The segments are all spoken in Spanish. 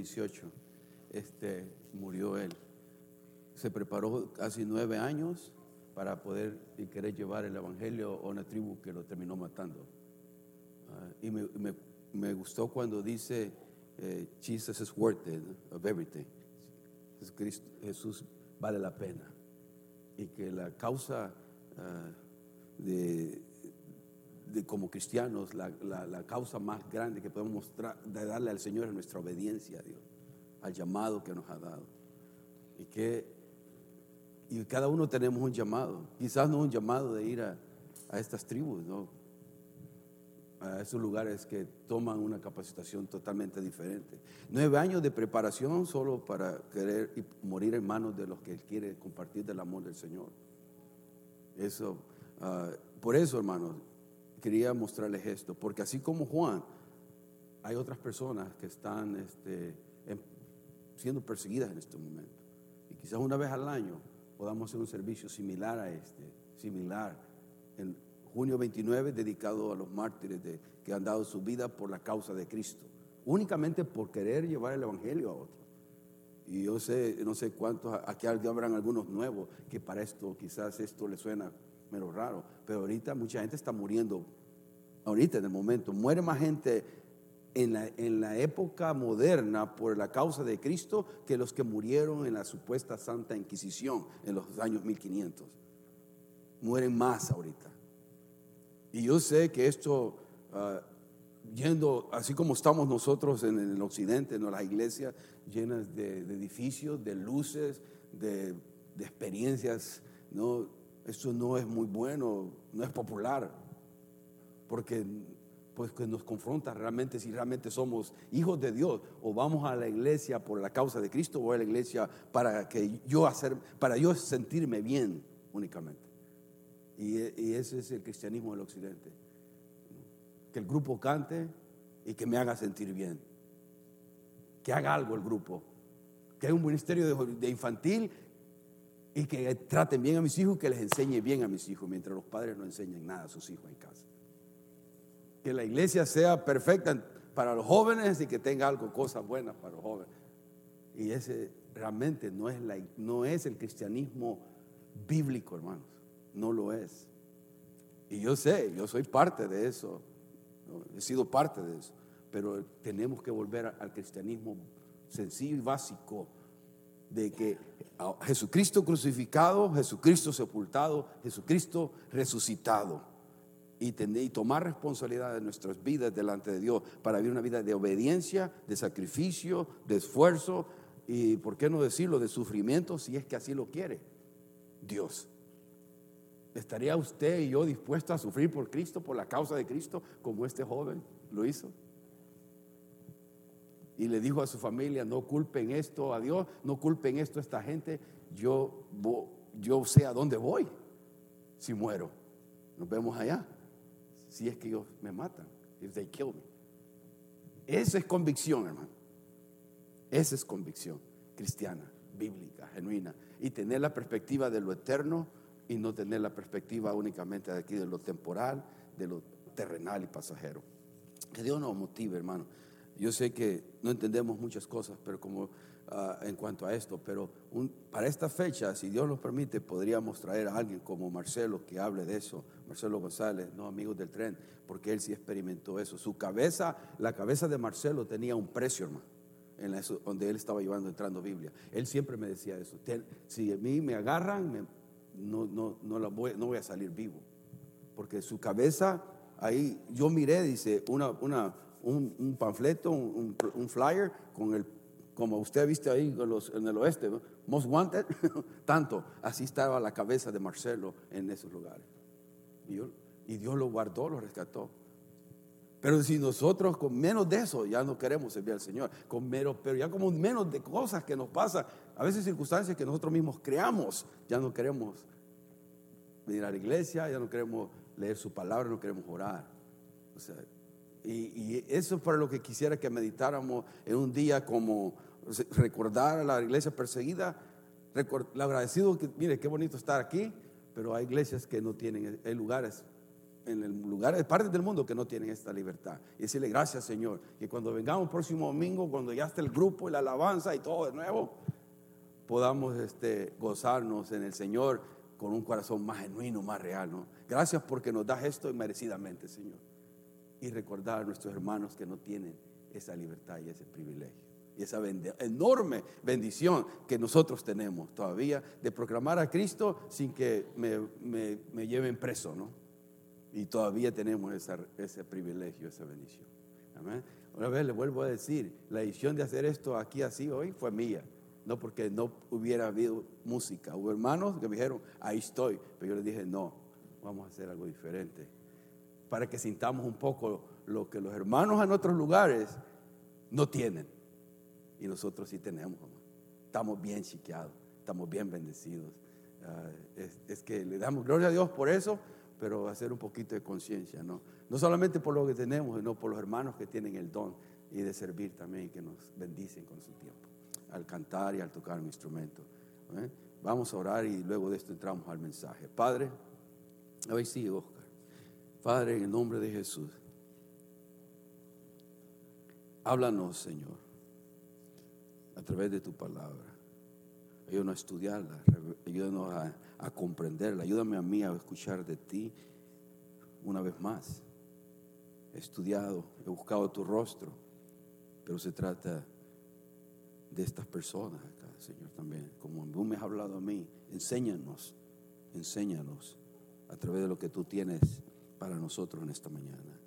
1991 al 2018 este, murió él. Se preparó casi nueve años para poder y querer llevar el Evangelio a una tribu que lo terminó matando. Ah, y me, me, me, gustó cuando dice, eh, Jesus is worth it of everything. Jesús, Jesús vale la pena. Y que la causa uh, de, como cristianos, la, la, causa más grande que podemos mostrar, de darle al Señor es nuestra obediencia a Dios, al llamado que nos ha dado. Y que y cada uno tenemos un llamado. Quizás no un llamado de ir a, a estas tribus, ¿no? a esos lugares que toman una capacitación totalmente diferente. Nueve años de preparación solo para querer y morir en manos de los que Él quiere compartir del amor del Señor. Eso, uh, por eso, hermanos, quería mostrarles esto, porque así como Juan, hay otras personas que están este, siendo perseguidas en este momento. Y quizás una vez al año podamos hacer un servicio similar a este, similar. En junio 29, dedicado a los mártires que han dado su vida por la causa de Cristo, únicamente por querer llevar el Evangelio a otros. Y yo sé, no sé cuántos, aquí habrán algunos nuevos que para esto quizás esto le suena menos raro, pero ahorita mucha gente está muriendo, ahorita en el momento, muere más gente en la, en la, época moderna por la causa de Cristo que los que murieron en la supuesta Santa Inquisición en los años 1500. Mueren más ahorita. Y yo sé que esto, uh, yendo así como estamos nosotros en, el occidente, en las iglesias llenas de, de edificios, de luces, de, de experiencias, no, esto no es muy bueno, no es popular, porque pues que nos confronta realmente si realmente somos hijos de Dios o vamos a la iglesia por la causa de Cristo o a la iglesia para que yo hacer para yo sentirme bien únicamente. Y, y ese es el cristianismo del occidente. Que el grupo cante y que me haga sentir bien. Que haga algo el grupo. Que haya un ministerio de, de infantil y que traten bien a mis hijos, que les enseñe bien a mis hijos, mientras los padres no enseñen nada a sus hijos en casa que la iglesia sea perfecta para los jóvenes y que tenga algo, cosas buenas para los jóvenes. Y ese realmente no es, la, no es el cristianismo bíblico, hermanos. No lo es. Y yo sé, yo soy parte de eso. He sido parte de eso. Pero tenemos que volver al cristianismo sencillo y básico de que Jesucristo crucificado, Jesucristo sepultado, Jesucristo resucitado y, tener, y tomar responsabilidad de nuestras vidas delante de Dios para vivir una vida de obediencia, de sacrificio, de esfuerzo y, ¿por qué no decirlo?, de sufrimiento si es que así lo quiere Dios. ¿Estaría usted y yo dispuestos a sufrir por Cristo, por la causa de Cristo, como este joven lo hizo? Y le dijo a su familia, no culpen esto a Dios, no culpen esto a esta gente, yo, yo sé a dónde voy si muero. Nos vemos allá si es que ellos me matan, if they kill me. Esa es convicción, hermano. Esa es convicción cristiana, bíblica, genuina. Y tener la perspectiva de lo eterno y no tener la perspectiva únicamente de aquí, de lo temporal, de lo terrenal y pasajero. Que Dios nos motive, hermano. Yo sé que no entendemos muchas cosas, pero como uh, en cuanto a esto, pero un, para esta fecha, si Dios nos permite, podríamos traer a alguien como Marcelo que hable de eso, Marcelo González, no amigos del tren, porque él sí experimentó eso. Su cabeza, la cabeza de Marcelo tenía un precio, hermano, en donde él estaba llevando, entrando Biblia. Él siempre me decía eso. Si a mí me agarran, me, no, no, no, la voy, no voy a salir vivo, porque su cabeza, ahí yo miré, dice, una, una, un, un panfleto, un, un flyer con el como usted ha visto ahí en, el oeste, Most Wanted, tanto, así estaba la cabeza de Marcelo en esos lugares. Y, Dios lo guardó, lo rescató. Pero si nosotros con menos de eso ya no queremos servir al Señor, con menos, pero ya como menos de cosas que nos pasan, a veces circunstancias que nosotros mismos creamos, ya no queremos venir a la iglesia, ya no queremos leer su palabra, no queremos orar. O sea, y, y, eso es para lo que quisiera que meditáramos en un día como recordar a la iglesia perseguida, lo agradecido que, mire, qué bonito estar aquí, pero hay iglesias que no tienen, hay lugares en el lugar, de partes del mundo que no tienen esta libertad. Y decirle gracias, Señor, que cuando vengamos el próximo domingo, cuando ya esté el grupo y la alabanza y todo de nuevo, podamos este, gozarnos en el Señor con un corazón más genuino, más real. ¿no? Gracias porque nos das esto merecidamente, Señor. Y recordar a nuestros hermanos que no tienen esa libertad y ese privilegio y esa enorme bendición que nosotros tenemos todavía de proclamar a Cristo sin que me, lleven preso, ¿no? Y todavía tenemos ese privilegio, esa bendición. Una vez le vuelvo a decir, la decisión de hacer esto aquí así hoy fue mía, no porque no hubiera habido música. Hubo hermanos que me dijeron, ahí estoy, pero yo les dije, no, vamos a hacer algo diferente, para que sintamos un poco lo que los hermanos en otros lugares no tienen y nosotros sí tenemos. Estamos bien chiqueados, estamos bien bendecidos. Ah, es, que le damos gloria a Dios por eso, pero hacer un poquito de conciencia, ¿no? No solamente por lo que tenemos, sino por los hermanos que tienen el don y de servir también, que nos bendicen con su tiempo, al cantar y al tocar un instrumento. ¿eh? Vamos a orar y luego de esto entramos al mensaje. Padre, hoy sí, Oscar. Padre, en el nombre de Jesús, háblanos, Señor a través de tu palabra. Ayúdanos a estudiarla, ayúdanos a, comprenderla, ayúdame a mí a escuchar de ti una vez más. He estudiado, he buscado tu rostro, pero se trata de estas personas acá, Señor, también. Como tú me has hablado a mí, enséñanos, enséñanos a través de lo que tú tienes para nosotros en esta mañana.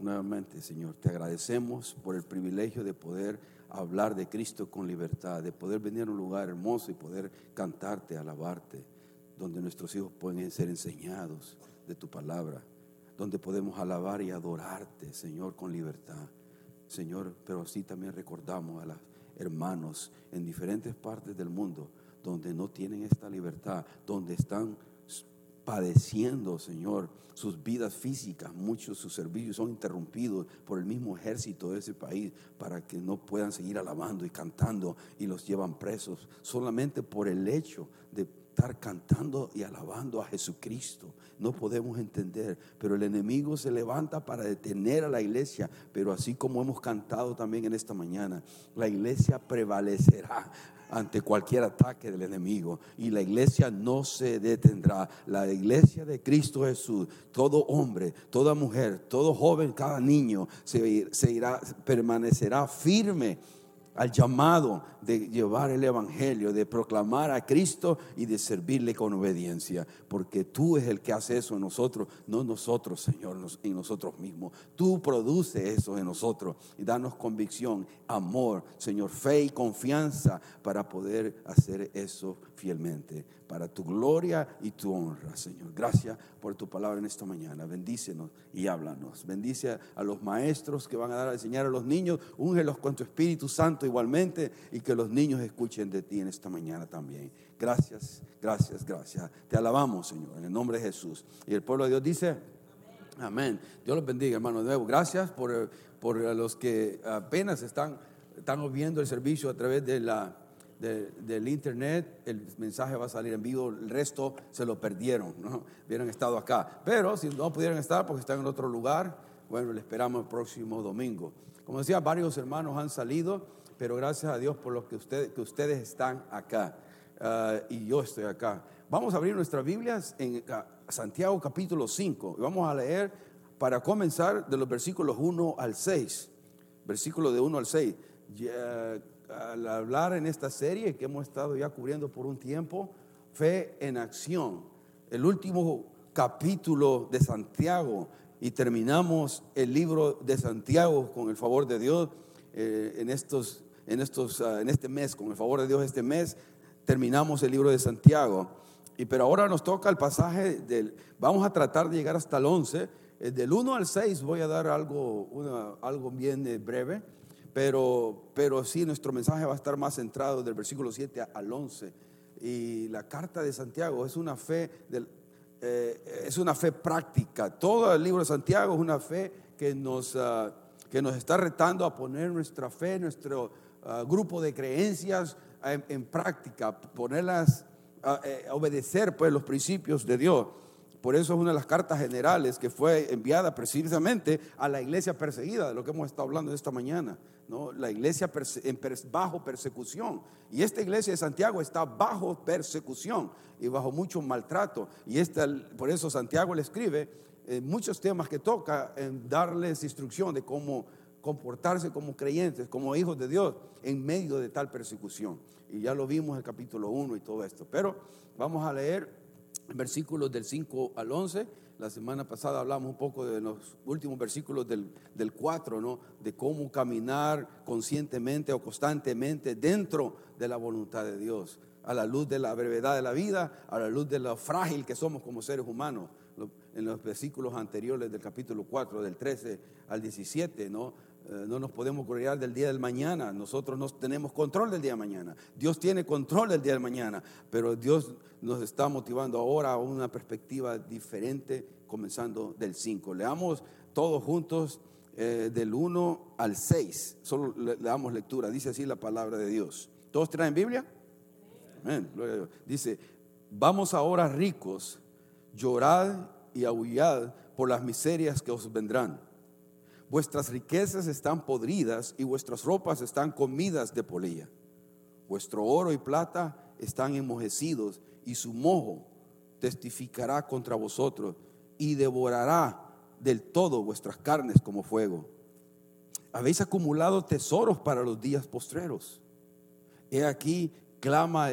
Nuevamente, Señor, te agradecemos por el privilegio de poder hablar de Cristo con libertad, de poder venir a un lugar hermoso y poder cantarte, alabarte, donde nuestros hijos pueden ser enseñados de tu palabra, donde podemos alabar y adorarte, Señor, con libertad. Señor, pero así también recordamos a los hermanos en diferentes partes del mundo donde no tienen esta libertad, donde están padeciendo, Señor, sus vidas físicas, muchos sus servicios son interrumpidos por el mismo ejército de ese país para que no puedan seguir alabando y cantando y los llevan presos solamente por el hecho de estar cantando y alabando a Jesucristo. No podemos entender, pero el enemigo se levanta para detener a la iglesia, pero así como hemos cantado también en esta mañana, la iglesia prevalecerá ante cualquier ataque del enemigo. Y la iglesia no se detendrá. La iglesia de Cristo Jesús, todo hombre, toda mujer, todo joven, cada niño se, se irá, permanecerá firme al llamado de llevar el Evangelio, de proclamar a Cristo y de servirle con obediencia, porque tú es el que hace eso en nosotros, no nosotros, Señor, en nosotros mismos. Tú produces eso en nosotros y danos convicción, amor, Señor, fe y confianza para poder hacer eso fielmente, para tu gloria y tu honra, Señor. Gracias por tu palabra en esta mañana. Bendícenos y háblanos. Bendice a los maestros que van a dar a enseñar a los niños, úngelos con tu Espíritu Santo igualmente y que los niños escuchen de ti en esta mañana también. Gracias, gracias, gracias. Te alabamos, Señor, en el nombre de Jesús. Y el pueblo de Dios dice, amén. Dios los bendiga, hermano, de nuevo. Gracias por, por los que apenas están, están viendo el servicio a través de la, del internet. El mensaje va a salir en vivo. El resto se lo perdieron, ¿no? Hubieran estado acá. Pero si no pudieran estar porque están en otro lugar, bueno, le esperamos el próximo domingo. Como decía, varios hermanos han salido pero gracias a Dios por lo que, que ustedes están acá ah, y yo estoy acá. Vamos a abrir nuestras Biblias en ah, Santiago capítulo 5 y vamos a leer para comenzar de los versículos 1 al 6. Versículo de 1 al 6. Al hablar en esta serie que hemos estado ya cubriendo por un tiempo, fe en acción, el último capítulo de Santiago. Y terminamos el libro de Santiago con el favor de Dios eh, en estos en, estos, ah, en este mes, con el favor de Dios, este mes terminamos el libro de Santiago. Y pero ahora nos toca el pasaje del, vamos a tratar de llegar hasta el 11, eh, del 1 al 6 voy a dar algo, algo bien eh, breve, pero, pero sí nuestro mensaje va a estar más centrado del versículo 7 al 11. Y la carta de Santiago es una fe, eh, es una fe práctica. Todo el libro de Santiago es una fe que nos, ah, que nos está retando a poner nuestra fe, nuestro, Ah, grupo de creencias en, práctica, ponerlas, a, eh, obedecer pues los principios de Dios. Por eso es una de las cartas generales que fue enviada precisamente a la iglesia perseguida, de lo que hemos estado hablando esta mañana. ¿no? La iglesia bajo persecución. Y esta iglesia de Santiago está bajo persecución y bajo mucho maltrato. Y esta, por eso Santiago le escribe eh, muchos temas que toca en darles instrucción de cómo comportarse como creyentes, como hijos de Dios, en medio de tal persecución. Y ya lo vimos en el capítulo 1 y todo esto. Pero vamos a leer versículos del 5 al 11. La semana pasada hablamos un poco de los últimos versículos del, del 4, ¿no? De cómo caminar conscientemente o constantemente dentro de la voluntad de Dios, a la luz de la brevedad de la vida, a la luz de lo frágil que somos como seres humanos. En los versículos anteriores del capítulo 4, del 13 al 17, ¿no? Eh, no nos podemos gloriar del día del mañana. Nosotros no tenemos control del día de mañana. Dios tiene control del día del mañana, pero Dios nos está motivando ahora a una perspectiva diferente, comenzando del 5. Leamos todos juntos eh, del 1 al 6. Solo le, damos lectura. Dice así la palabra de Dios. ¿Todos traen Biblia? Dice, vamos ahora ricos, llorad y aullad por las miserias que os vendrán Vuestras riquezas están podridas y vuestras ropas están comidas de polilla. Vuestro oro y plata están enmojecidos y su mojo testificará contra vosotros y devorará del todo vuestras carnes como fuego. Habéis acumulado tesoros para los días postreros. He aquí clama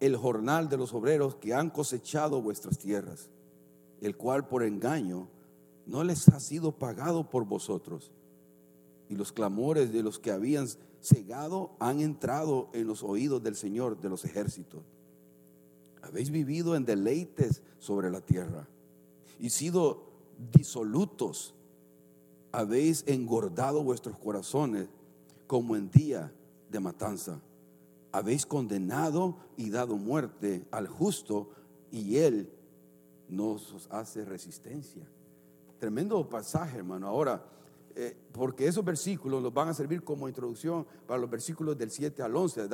el jornal de los obreros que han cosechado vuestras tierras, el cual por engaño no les ha sido pagado por vosotros. Y los clamores de los que habían cegado han entrado en los oídos del Señor de los ejércitos. Habéis vivido en deleites sobre la tierra y sido disolutos. Habéis engordado vuestros corazones como en día de matanza. Habéis condenado y dado muerte al justo y él nos hace resistencia. Tremendo pasaje, hermano. Ahora, eh, porque esos versículos nos van a servir como introducción para los versículos del 7 al 11.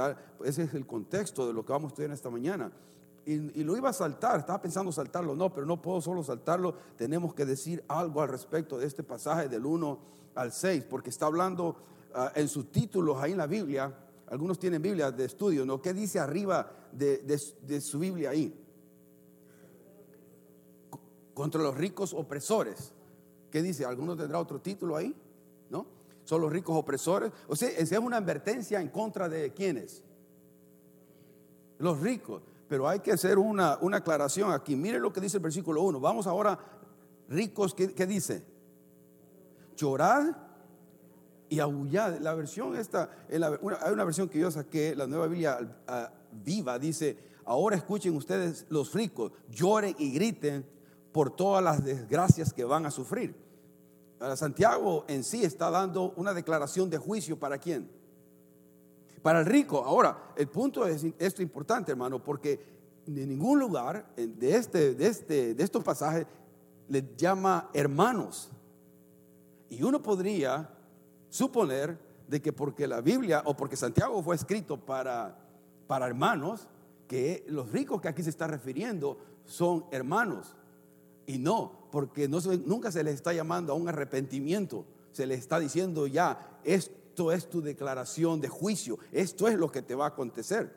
Ese es el contexto de lo que vamos a estudiar esta mañana. Y, lo iba a saltar, estaba pensando saltarlo, no, pero no puedo solo saltarlo, tenemos que decir algo al respecto de este pasaje del 1 al 6, porque está hablando ah, en sus títulos ahí en la Biblia, algunos tienen Biblia de estudio, ¿no? ¿Qué dice arriba de, de su Biblia ahí? Contra los ricos opresores. ¿Qué dice? ¿Alguno tendrá otro título ahí? ¿No? Son los ricos opresores. O sea, esa es una advertencia en contra de quiénes? Los ricos. Pero hay que hacer una, una aclaración aquí. Miren lo que dice el versículo 1. Vamos ahora, ricos, ¿qué, dice? Llorad y aullad. La versión esta, hay una versión que yo saqué, la nueva Biblia viva, dice, ahora escuchen ustedes los ricos, lloren y griten por todas las desgracias que van a sufrir. Santiago en sí está dando una declaración de juicio para quién? Para el rico. Ahora, el punto es esto importante, hermano, porque en ningún lugar de, este, de, este, de estos pasajes le llama hermanos. Y uno podría suponer de que porque la Biblia o porque Santiago fue escrito para, para hermanos, que los ricos que aquí se está refiriendo son hermanos. Y no, porque nunca se les está llamando a un arrepentimiento. Se les está diciendo ya, esto es tu declaración de juicio, esto es lo que te va a acontecer.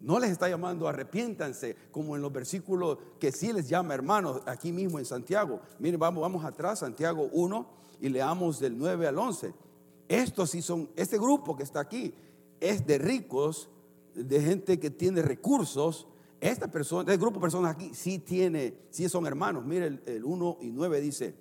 No les está llamando arrepiéntanse, como en los versículos que sí les llama hermanos, aquí mismo en Santiago. Miren, vamos, vamos atrás, Santiago 1, y leamos del 9 al 11. Estos sí son, este grupo que está aquí es de ricos, de gente que tiene recursos, esta persona, este grupo de personas aquí sí tiene, sí son hermanos. Mire, el, 1 y 9 dice,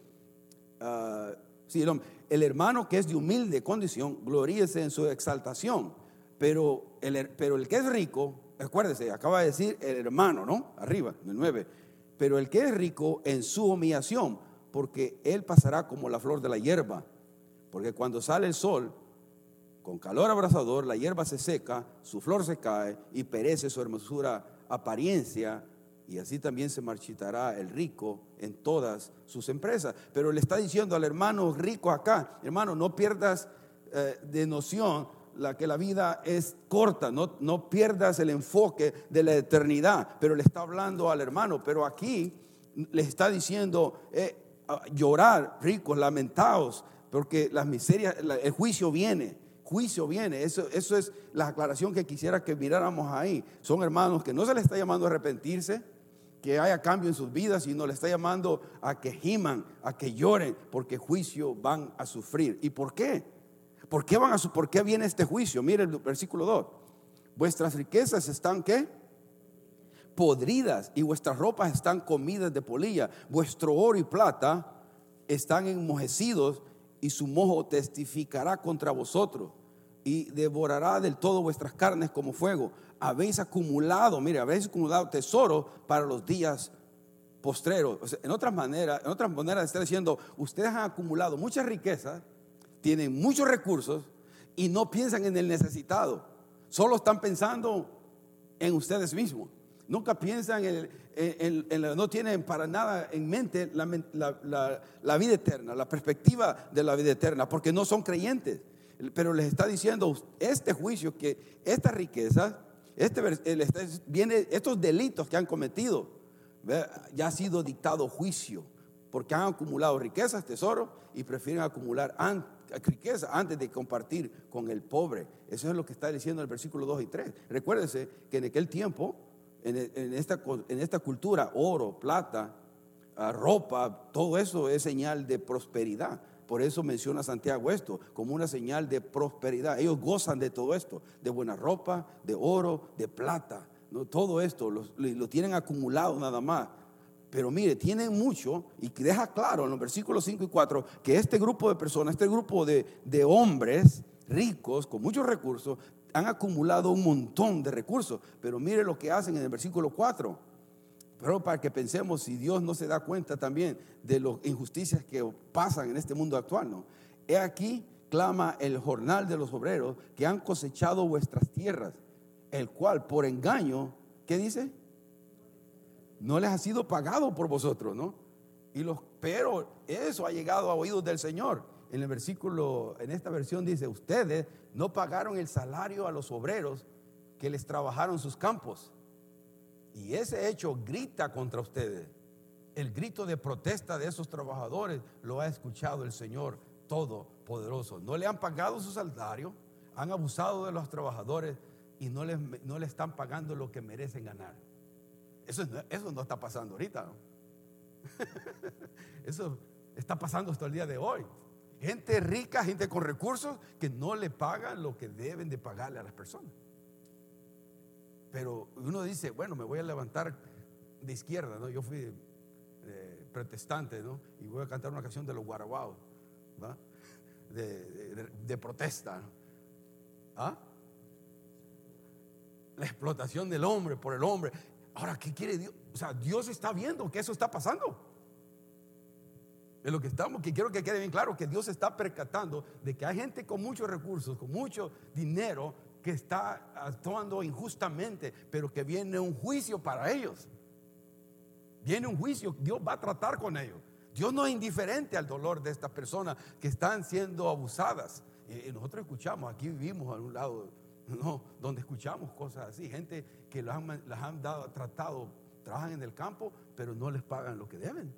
uh, sí, el, hermano que es de humilde condición, gloríese en su exaltación, pero el, pero el que es rico, acuérdese, acaba de decir el hermano, ¿no? Arriba, el 9, pero el que es rico en su humillación, porque él pasará como la flor de la hierba, porque cuando sale el sol, con calor abrasador, la hierba se seca, su flor se cae y perece su hermosura apariencia y así también se marchitará el rico en todas sus empresas. Pero le está diciendo al hermano rico acá, hermano, no pierdas eh, de noción la que la vida es corta, no, no pierdas el enfoque de la eternidad, pero le está hablando al hermano, pero aquí les está diciendo, eh, llorar, ricos, lamentaos, porque las miserias, el juicio viene, juicio viene. Eso, eso es la aclaración que quisiera que miráramos ahí. Son hermanos que no se les está llamando a arrepentirse, que haya cambio en sus vidas, sino le está llamando a que giman, a que lloren, porque juicio van a sufrir. ¿Y por qué? ¿Por qué, van a, ¿Por qué viene este juicio? Mire el versículo 2. Vuestras riquezas están qué? Podridas y vuestras ropas están comidas de polilla. Vuestro oro y plata están enmojecidos y su mojo testificará contra vosotros y devorará del todo vuestras carnes como fuego habéis acumulado, mire, habéis acumulado tesoro para los días postreros. en otras maneras, en otras maneras está diciendo, ustedes han acumulado muchas riquezas, tienen muchos recursos y no piensan en el necesitado. Solo están pensando en ustedes mismos. Nunca piensan en, no tienen para nada en mente la vida eterna, la perspectiva de la vida eterna, porque no son creyentes. Pero les está diciendo este juicio que estas riquezas este, viene, estos delitos que han cometido, ya ha sido dictado juicio, porque han acumulado riquezas, tesoros, y prefieren acumular riqueza antes de compartir con el pobre. Eso es lo que está diciendo el versículo 2 y 3. Recuérdese que en aquel tiempo, en, esta, en esta cultura, oro, plata, ah, ropa, todo eso es señal de prosperidad. Por eso menciona Santiago esto como una señal de prosperidad. Ellos gozan de todo esto, de buena ropa, de oro, de plata. Todo esto lo, tienen acumulado nada más. Pero mire, tienen mucho y deja claro en los versículos 5 y 4 que este grupo de personas, este grupo de, de hombres ricos con muchos recursos, han acumulado un montón de recursos. Pero mire lo que hacen en el versículo 4 pero para que pensemos si Dios no se da cuenta también de las injusticias que pasan en este mundo actual, ¿no? He aquí, clama el jornal de los obreros que han cosechado vuestras tierras, el cual por engaño, ¿qué dice? No les ha sido pagado por vosotros, ¿no? Y los, pero eso ha llegado a oídos del Señor. En el versículo, en esta versión dice, ustedes no pagaron el salario a los obreros que les trabajaron sus campos y ese hecho grita contra ustedes. El grito de protesta de esos trabajadores lo ha escuchado el Señor Todopoderoso. No le han pagado su salario, han abusado de los trabajadores y no les, no le están pagando lo que merecen ganar. Eso, eso no está pasando ahorita. eso está pasando hasta el día de hoy. Gente rica, gente con recursos que no le pagan lo que deben de pagarle a las personas. Pero uno dice, bueno, me voy a levantar de izquierda, ¿no? Yo fui eh, protestante, ¿no? Y voy a cantar una canción de los guaraguaos, ¿va? De, protesta. ¿Ah? La explotación del hombre por el hombre. Ahora, ¿qué quiere Dios? O sea, Dios está viendo que eso está pasando. Es lo que estamos, que quiero que quede bien claro, que Dios está percatando de que hay gente con muchos recursos, con mucho dinero, que está actuando injustamente, pero que viene un juicio para ellos. Viene un juicio, Dios va a tratar con ellos. Dios no es indiferente al dolor de estas personas que están siendo abusadas. Y nosotros escuchamos, aquí vivimos a un lado, no, donde escuchamos cosas así, gente que las han, las han dado, tratado, trabajan en el campo, pero no les pagan lo que deben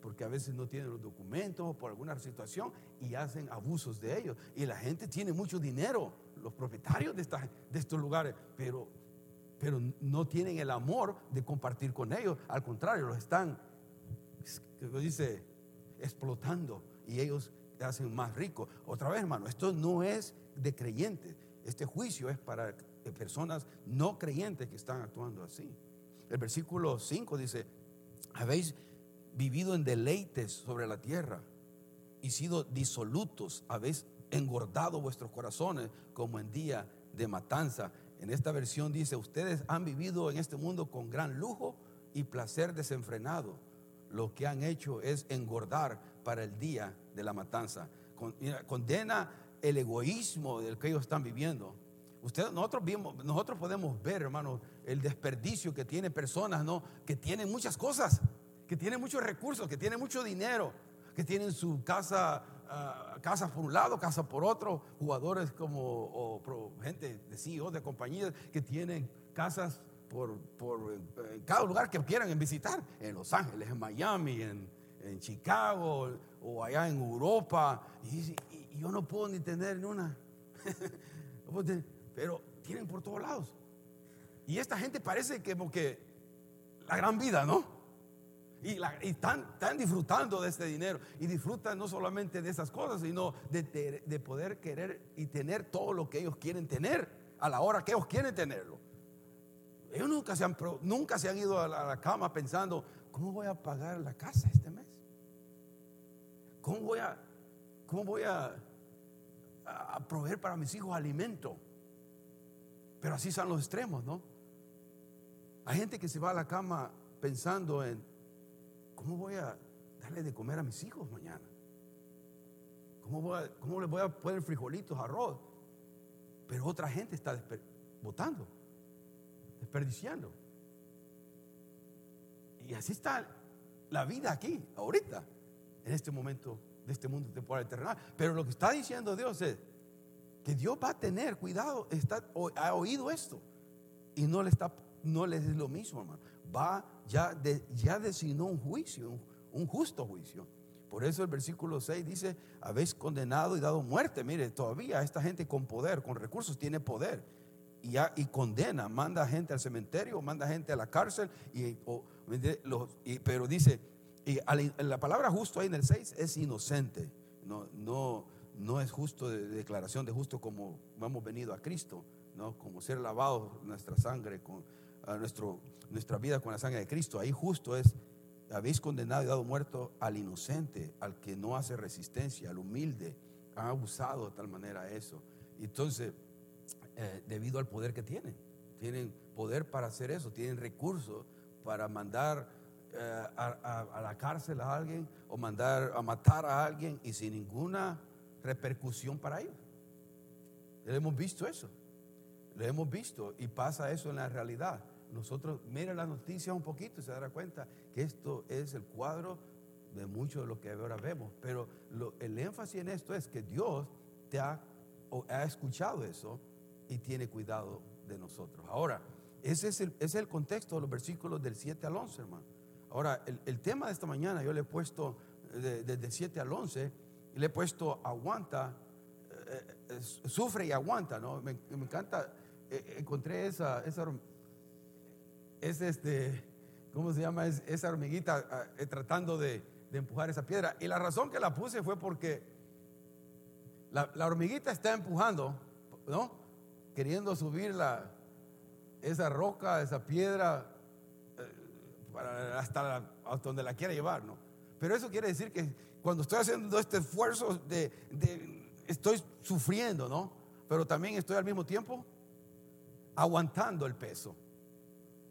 porque a veces no tienen los documentos o por alguna situación y hacen abusos de ellos. Y la gente tiene mucho dinero, los propietarios de, de estos lugares, pero, pero no tienen el amor de compartir con ellos. Al contrario, los están, dice, explotando y ellos hacen más ricos. Otra vez, hermano, esto no es de creyentes. Este juicio es para personas no creyentes que están actuando así. El versículo 5 dice, habéis vivido en deleites sobre la tierra y sido disolutos, habéis engordado vuestros corazones como en día de matanza. En esta versión dice, ustedes han vivido en este mundo con gran lujo y placer desenfrenado. Lo que han hecho es engordar para el día de la matanza. condena el egoísmo del que ellos están viviendo. Ustedes, nosotros, vimos, nosotros podemos ver, hermano, el desperdicio que tiene personas, ¿no? Que tienen muchas cosas que tiene muchos recursos, que tiene mucho dinero, que tienen su casa, uh, casa por un lado, casa por otro, jugadores como gente de CEO de compañías que tienen casas por, por eh, cada lugar que quieran visitar, en Los Ángeles, en Miami, en, en Chicago o allá en Europa. Y, y yo no puedo ni tener ni una. Pero tienen por todos lados. Y esta gente parece como que la gran vida, ¿no? Y, están, disfrutando de este dinero. Y disfrutan no solamente de esas cosas, sino de, poder querer y tener todo lo que ellos quieren tener a la hora que ellos quieren tenerlo. Ellos nunca se han, nunca se han ido a la, cama pensando, ¿cómo voy a pagar la casa este mes? ¿Cómo voy a, cómo voy a proveer para mis hijos alimento? Pero así son los extremos, ¿no? Hay gente que se va a la cama pensando en, ¿cómo voy a darle de comer a mis hijos mañana? ¿Cómo, voy cómo les voy a poner frijolitos, arroz? Pero otra gente está votando, desperdiciando. Y así está la vida aquí, ahorita, en este momento de este mundo temporal eterno. Pero lo que está diciendo Dios es que Dios va a tener cuidado, está, ha oído esto y no le está no les es lo mismo, hermano. Va, ya, ya designó un juicio, un, justo juicio. Por eso el versículo 6 dice, habéis condenado y dado muerte. Mire, todavía esta gente con poder, con recursos, tiene poder. Y, ya, y condena, manda gente al cementerio, manda gente a la cárcel. Y, pero dice, la palabra justo ahí en el 6 es inocente. No, no, no es justo de, declaración de justo como hemos venido a Cristo, ¿no? como ser lavado nuestra sangre con, a nuestro, nuestra vida con la sangre de Cristo. Ahí justo es, habéis condenado y dado muerto al inocente, al que no hace resistencia, al humilde. Han abusado de tal manera eso. Entonces, eh, debido al poder que tienen, tienen poder para hacer eso, tienen recursos para mandar eh, a, la cárcel a alguien o mandar a matar a alguien y sin ninguna repercusión para ellos. Hemos visto eso. Lo hemos visto y pasa eso en la realidad. Nosotros, mira las noticias un poquito y se dará cuenta que esto es el cuadro de mucho de lo que ahora vemos. Pero el énfasis en esto es que Dios te ha, ha escuchado eso y tiene cuidado de nosotros. Ahora, ese es el, es el contexto de los versículos del 7 al 11, hermano. Ahora, el, tema de esta mañana yo le he puesto desde el 7 al 11, le he puesto aguanta, eh, eh, sufre y aguanta, ¿no? Me, me encanta eh, encontré esa, esa es este, ¿cómo se llama? Es, esa hormiguita ah, eh, tratando de, empujar esa piedra. Y la razón que la puse fue porque la, hormiguita está empujando, ¿no? Queriendo subir la, esa roca, esa piedra, eh, hasta, donde la quiera llevar, ¿no? Pero eso quiere decir que cuando estoy haciendo este esfuerzo de, de estoy sufriendo, ¿no? Pero también estoy al mismo tiempo aguantando el peso.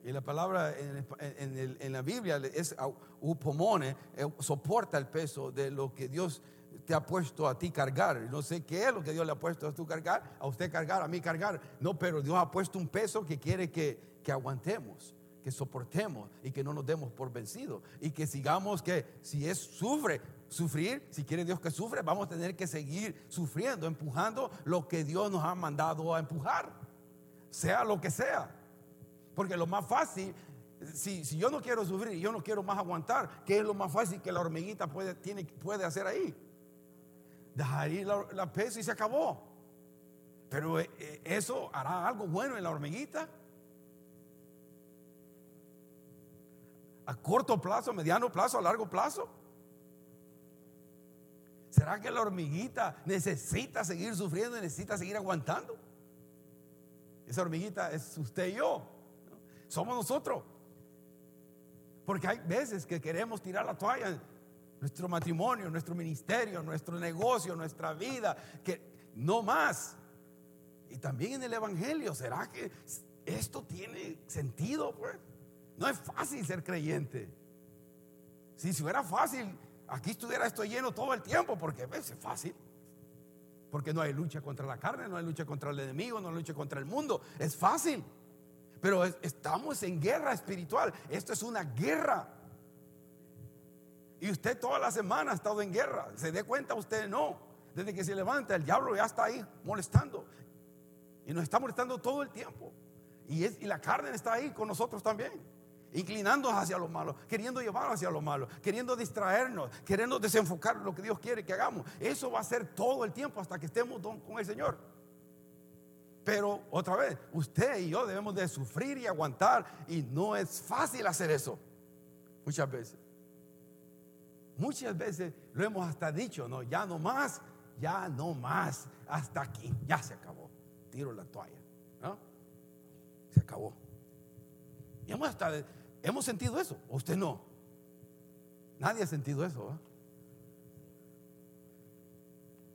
Y la palabra en, la Biblia es upomone, eh, soporta el peso de lo que Dios te ha puesto a ti cargar. No sé qué es lo que Dios le ha puesto a tú cargar, a usted cargar, a mí cargar. No, pero Dios ha puesto un peso que quiere que, que aguantemos, que soportemos y que no nos demos por vencidos. Y que sigamos que si es sufre, sufrir, si quiere Dios que sufre, vamos a tener que seguir sufriendo, empujando lo que Dios nos ha mandado a empujar sea lo que sea. Porque lo más fácil, si, si yo no quiero sufrir y yo no quiero más aguantar, ¿qué es lo más fácil que la hormiguita puede, tiene, puede hacer ahí? Dejar ir la, la y se acabó. Pero eh, eh, eso hará algo bueno en la hormiguita. A corto plazo, mediano plazo, a largo plazo. ¿Será que la hormiguita necesita seguir sufriendo y necesita seguir aguantando? Esa hormiguita es usted y yo. Somos nosotros. Porque hay veces que queremos tirar la toalla. Nuestro matrimonio, nuestro ministerio, nuestro negocio, nuestra vida. Que no más. Y también en el Evangelio. ¿Será que esto tiene sentido? Pues? No es fácil ser creyente. Si, fuera fácil, aquí estuviera esto lleno todo el tiempo. Porque es fácil. Porque no hay lucha contra la carne, no hay lucha contra el enemigo, no hay lucha contra el mundo. Es fácil. Pero estamos en guerra espiritual. Esto es una guerra. Y usted toda la semana ha estado en guerra. ¿Se dé cuenta usted? No. Desde que se levanta, el diablo ya está ahí molestando. Y nos está molestando todo el tiempo. Y, es, y la carne está ahí con nosotros también. Inclinándonos hacia lo malo, queriendo llevarnos hacia lo malo, queriendo distraernos, queriendo desenfocar lo que Dios quiere que hagamos. Eso va a ser todo el tiempo hasta que estemos con el Señor. Pero otra vez, usted y yo debemos de sufrir y aguantar y no es fácil hacer eso. Muchas veces. Muchas veces lo hemos hasta dicho, no, ya no más, ya no más, hasta aquí, ya se acabó. Tiro la toalla, ¿no? Se acabó. Hemos hasta hemos sentido eso, ¿o usted no? Nadie ha sentido eso,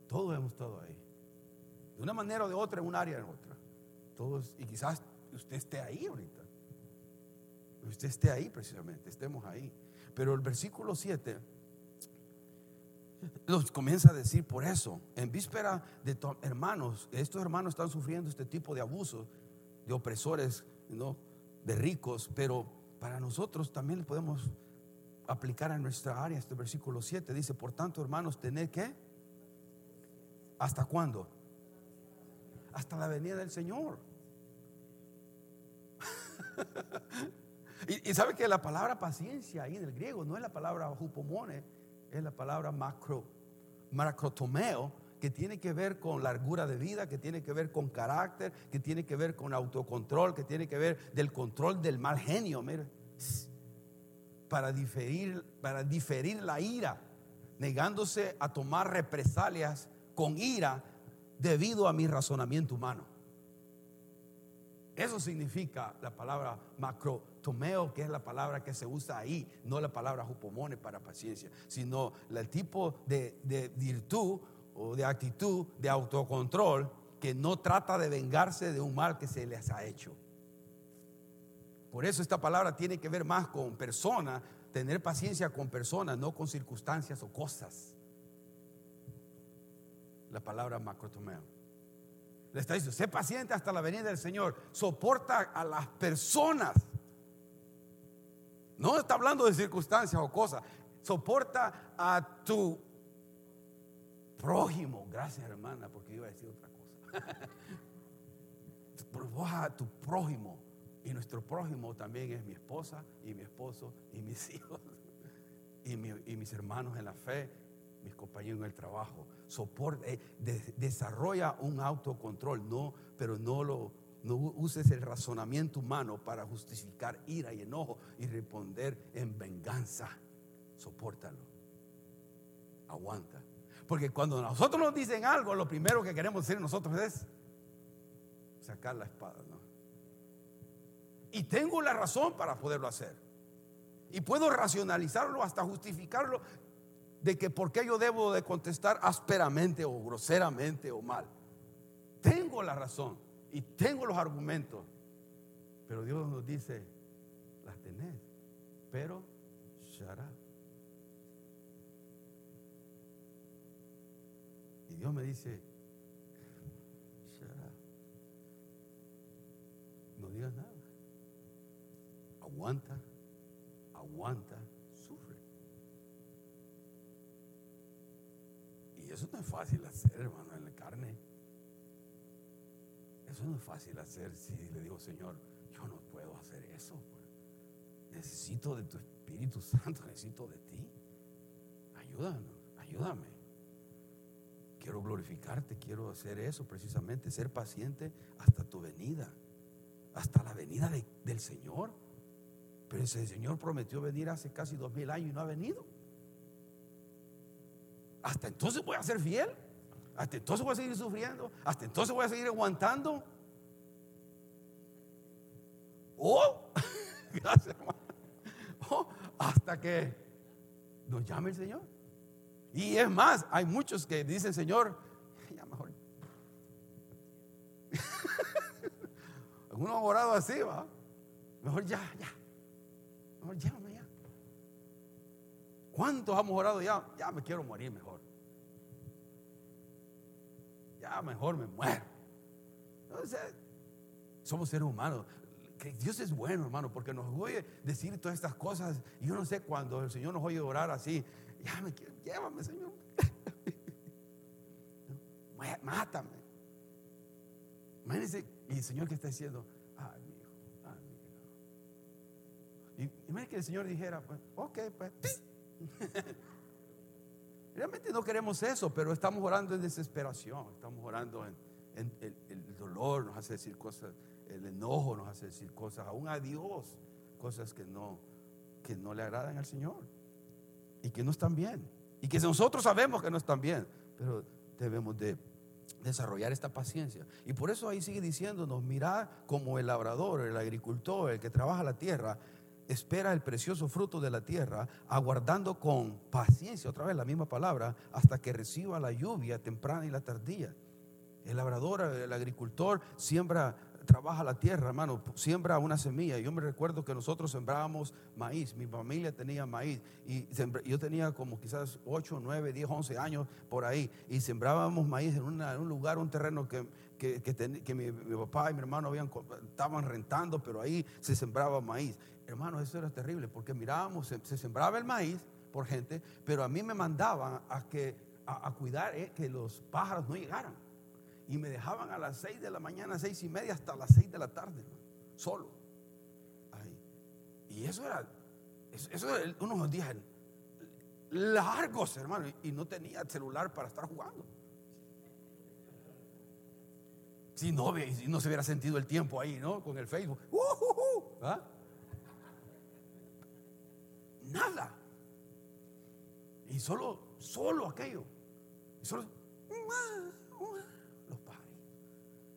Todos hemos estado ahí. Una manera o de otra, en un área o en otra. Todos, y quizás usted esté ahí ahorita. Usted esté ahí precisamente, estemos ahí. Pero el versículo 7 nos comienza a decir por eso, en víspera de hermanos, estos hermanos están sufriendo este tipo de abusos, de opresores, ¿no? de ricos, pero para nosotros también le podemos aplicar a nuestra área este versículo 7. Dice, por tanto, hermanos, tener que, ¿hasta cuándo? Hasta la venida del Señor. y, sabe que la palabra paciencia ahí en el griego no es la palabra hupomone, es la palabra macro, macrotomeo, que tiene que ver con largura de vida, que tiene que ver con carácter, que tiene que ver con autocontrol, que tiene que ver del control del mal genio, para diferir, para diferir la ira, negándose a tomar represalias con ira debido a mi razonamiento humano. Eso significa la palabra macrotomeo, que es la palabra que se usa ahí, no la palabra jupomone para paciencia, sino el tipo de, de virtud o de actitud de autocontrol que no trata de vengarse de un mal que se les ha hecho. Por eso esta palabra tiene que ver más con personas, tener paciencia con personas, no con circunstancias o cosas la palabra macrotomeo. Le está diciendo, sé paciente hasta la venida del Señor. Soporta a las personas. No está hablando de circunstancias o cosas. Soporta a tu prójimo. Gracias, hermana, porque iba a decir otra cosa. a tu prójimo. Y nuestro prójimo también es mi esposa y mi esposo y mis hijos y mis hermanos en la fe mis compañeros en el trabajo. Soporte, eh, desarrolla un autocontrol, no, pero no lo no uses el razonamiento humano para justificar ira y enojo y responder en venganza. Sopórtalo. Aguanta. Porque cuando nosotros nos dicen algo, lo primero que queremos decir nosotros es sacar la espada, ¿no? Y tengo la razón para poderlo hacer. Y puedo racionalizarlo hasta justificarlo de que por qué yo debo de contestar ásperamente o groseramente o mal. Tengo la razón y tengo los argumentos, pero Dios nos dice, las tenés, pero shut Y Dios me dice, shut No digas nada. Aguanta, aguanta eso no es fácil hacer, hermano, en la carne. Eso no es fácil hacer si le digo, Señor, yo no puedo hacer eso. Pues. Necesito de tu Espíritu Santo, necesito de ti. Ayúdanos, ayúdame. Quiero glorificarte, quiero hacer eso precisamente, ser paciente hasta tu venida, hasta la venida del Señor. Pero ese Señor prometió venir hace casi dos mil años y no ha venido hasta entonces voy a ser fiel, hasta entonces voy a seguir sufriendo, hasta entonces voy a seguir aguantando. Oh, gracias hermano. Hasta que nos llame el Señor. Y es más, hay muchos que dicen, Señor, ya mejor. Algunos han orado así, va. Mejor ya, ya. Mejor ya. ¿Cuántos hemos orado ya? Ya me quiero morir mejor ya mejor me muero. somos seres humanos. Dios es bueno, hermano, porque nos oye decir todas estas cosas. Y yo no sé cuando el Señor nos oye orar así, ya me quiero, llévame, Señor. Mátame. Imagínense, y el Señor que está diciendo, ay, mi hijo, Y, y que el Señor dijera, pues, ok, pues. Realmente no queremos eso, pero estamos orando en desesperación, estamos orando en, el, dolor, nos hace decir cosas, el enojo nos hace decir cosas, aún a Dios, cosas que no, que no le agradan al Señor y que no están bien. Y que nosotros sabemos que no están bien, pero debemos de desarrollar esta paciencia. Y por eso ahí sigue diciéndonos, mirad como el labrador, el agricultor, el que trabaja la tierra, espera el precioso fruto de la tierra, aguardando con paciencia, otra vez la misma palabra, hasta que reciba la lluvia temprana y la tardía. El labrador, el agricultor, siembra trabaja la tierra, hermano, siembra una semilla. Yo me recuerdo que nosotros sembrábamos maíz, mi familia tenía maíz y yo tenía como quizás 8, 9, 10, 11 años por ahí y sembrábamos maíz en, un lugar, un terreno que, que, mi, papá y mi hermano habían, estaban rentando, pero ahí se sembraba maíz. Hermano, eso era terrible porque mirábamos, se, sembraba el maíz por gente, pero a mí me mandaban a, que, a, cuidar eh, que los pájaros no llegaran y me dejaban a las 6 de la mañana, seis y media, hasta las 6 de la tarde, solo. Ahí. Y eso era, eso, era unos días largos, hermano, y no tenía celular para estar jugando. Si no, si no se hubiera sentido el tiempo ahí, ¿no? Con el Facebook. Uh, uh, uh. Nada. Y solo, solo aquello. Y solo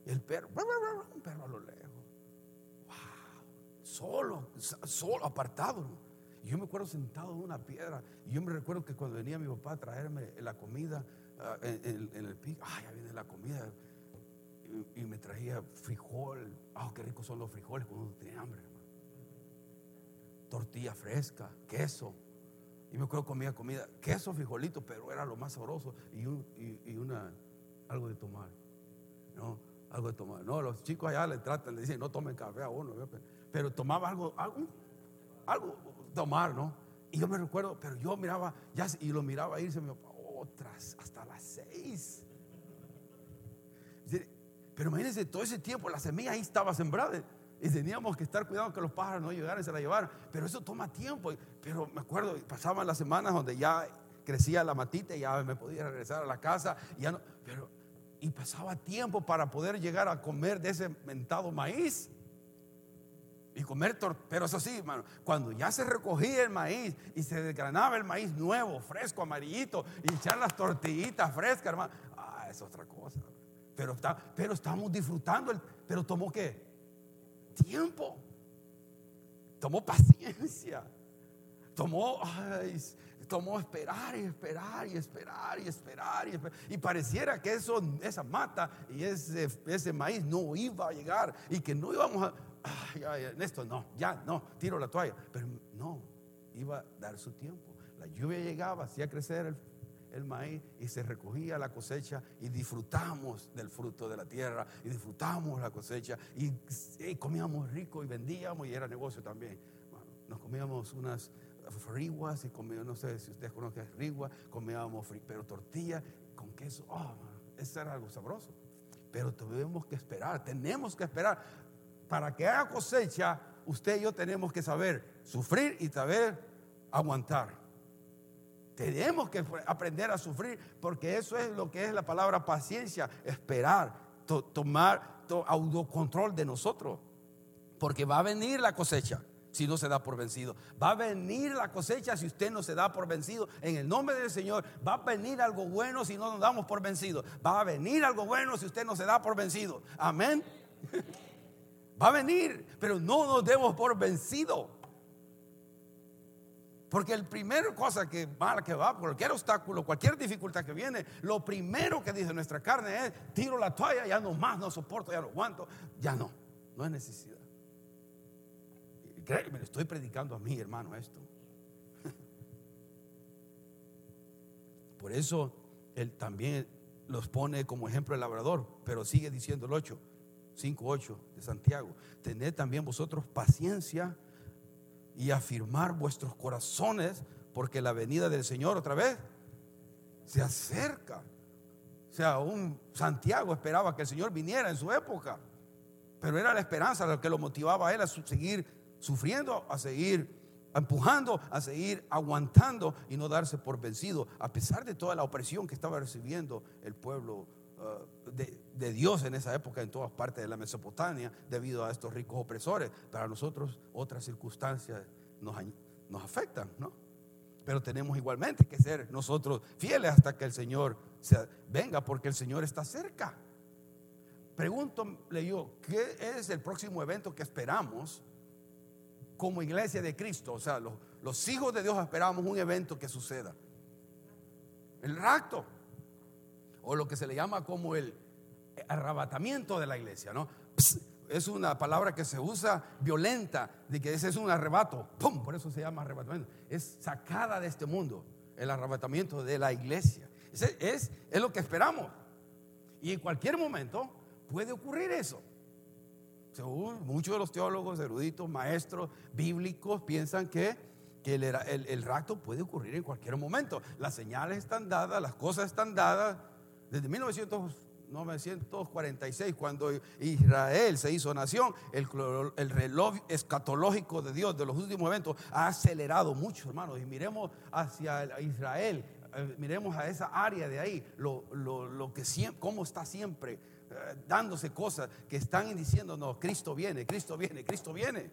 el perro, un perro a lo lejos. Wow, solo, solo, apartado. Y yo me acuerdo sentado en una piedra. Y yo me recuerdo que cuando venía mi papá a traerme la comida ah, en, el pico, ay, ya viene la comida. Y, me traía frijol. Ah, qué ricos son los frijoles cuando uno tiene hambre, Tortilla fresca, queso. Y me acuerdo comía comida, queso, frijolito, pero era lo más sabroso. Y, y una, algo de tomar. ¿no? Algo de tomar. No, los chicos allá le tratan, le dicen, no tomen café a uno, pero tomaba algo, algo, algo tomar, ¿no? Y yo me recuerdo, pero yo miraba, ya, y lo miraba irse, me otras, hasta las seis. Pero imagínense, todo ese tiempo la semilla ahí estaba sembrada y teníamos que estar cuidando que los pájaros no llegaran y se la llevaran. Pero eso toma tiempo. Pero me acuerdo, pasaban las semanas donde ya crecía la matita y ya me podía regresar a la casa. Y ya no, pero y pasaba tiempo para poder llegar a comer de ese mentado maíz. Y comer, pero eso sí, hermano, cuando ya se recogía el maíz y se desgranaba el maíz nuevo, fresco, amarillito, y echar las tortillitas frescas, hermano, ah, es otra cosa. Pero, está, pero estamos disfrutando, el, pero tomó qué? Tiempo. Tomó paciencia. Tomó, ay, tomó esperar y esperar y esperar y esperar y, pareciera que eso, esa mata y ese, ese maíz no iba a llegar y que no íbamos a, ay, en esto no, ya no, tiro la toalla, pero no, iba a dar su tiempo. La lluvia llegaba, hacía crecer el, el maíz y se recogía la cosecha y disfrutamos del fruto de la tierra y disfrutamos la cosecha y, y comíamos rico y vendíamos y era negocio también. nos comíamos unas friguas y comíamos, no sé si ustedes conocen rigua, comíamos pero tortilla con queso. Oh, eso era algo sabroso. Pero tenemos que esperar, tenemos que esperar. Para que haga cosecha, usted y yo tenemos que saber sufrir y saber aguantar. Tenemos que aprender a sufrir porque eso es lo que es la palabra paciencia, esperar, tomar autocontrol de nosotros. Porque va a venir la cosecha si no se da por vencido. Va a venir la cosecha si usted no se da por vencido. En el nombre del Señor va a venir algo bueno si no nos damos por vencido. Va a venir algo bueno si usted no se da por vencido. Amén. Va a venir, pero no nos demos por vencido. Porque el primero cosa que va, que va, cualquier obstáculo, cualquier dificultad que viene, lo primero que dice nuestra carne es, tiro la toalla, ya no más, no soporto, ya no aguanto, ya no, no es necesidad me lo estoy predicando a mí, hermano, esto. Por eso él también los pone como ejemplo el labrador, pero sigue diciendo el 8, 5, 8 de Santiago. Tened también vosotros paciencia y afirmar vuestros corazones, porque la venida del Señor otra vez se acerca. O sea, un Santiago esperaba que el Señor viniera en su época, pero era la esperanza lo que lo motivaba a él a seguir sufriendo, a seguir empujando, a seguir aguantando y no darse por vencido, a pesar de toda la opresión que estaba recibiendo el pueblo uh, de, de, Dios en esa época en todas partes de la Mesopotamia, debido a estos ricos opresores. Para nosotros otras circunstancias nos, nos afectan, ¿no? Pero tenemos igualmente que ser nosotros fieles hasta que el Señor se venga, porque el Señor está cerca. Pregúntale yo, ¿qué es el próximo evento que esperamos como iglesia de Cristo? O sea, los, hijos de Dios esperamos un evento que suceda. El rapto, o lo que se le llama como el arrebatamiento de la iglesia, ¿no? es una palabra que se usa violenta, de que ese es un arrebato, ¡pum! Por eso se llama arrebatamiento. Es sacada de este mundo, el arrebatamiento de la iglesia. Es, es, es lo que esperamos. Y en cualquier momento puede ocurrir eso. Según muchos de los teólogos, eruditos, maestros bíblicos piensan que, que el, el, rapto puede ocurrir en cualquier momento. Las señales están dadas, las cosas están dadas. Desde 1900 946, cuando Israel se hizo nación, el, el, reloj escatológico de Dios de los últimos eventos ha acelerado mucho, hermanos. Y miremos hacia Israel, miremos a esa área de ahí, lo, lo, lo que siempre, cómo está siempre eh, dándose cosas que están diciéndonos, Cristo viene, Cristo viene, Cristo viene.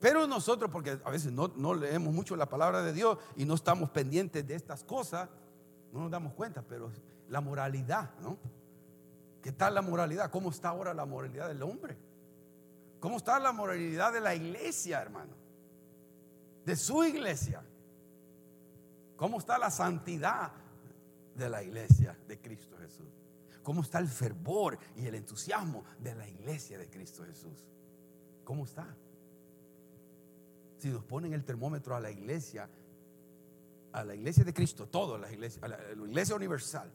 Pero nosotros, porque a veces no, no leemos mucho la palabra de Dios y no estamos pendientes de estas cosas, no nos damos cuenta, pero la moralidad, ¿no? ¿Qué tal la moralidad? ¿Cómo está ahora la moralidad del hombre? ¿Cómo está la moralidad de la iglesia, hermano? De su iglesia. ¿Cómo está la santidad de la iglesia de Cristo Jesús? ¿Cómo está el fervor y el entusiasmo de la iglesia de Cristo Jesús? ¿Cómo está? Si nos ponen el termómetro a la iglesia, a la iglesia de Cristo, todo, la iglesia, a la, iglesia universal,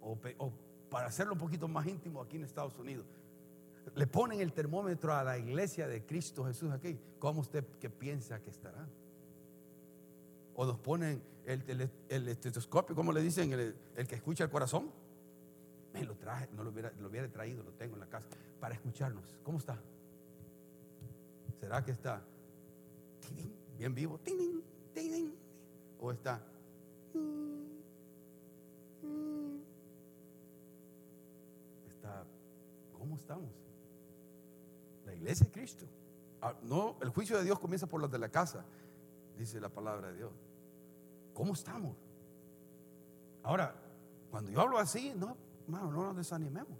o, o para hacerlo un poquito más íntimo aquí en Estados Unidos, le ponen el termómetro a la iglesia de Cristo Jesús aquí, ¿cómo usted que piensa que estará? O nos ponen el, el, el estetoscopio, ¿cómo le dicen? El, el, que escucha el corazón. Me lo traje, no lo hubiera, lo hubiera traído, lo tengo en la casa, para escucharnos. ¿Cómo está? ¿Será que está bien vivo? ¿O está? ¿Cómo estamos? La iglesia de Cristo. Ah, no, el juicio de Dios comienza por los de la casa, dice la palabra de Dios. ¿Cómo estamos? Ahora, cuando yo hablo así, no, no nos desanimemos.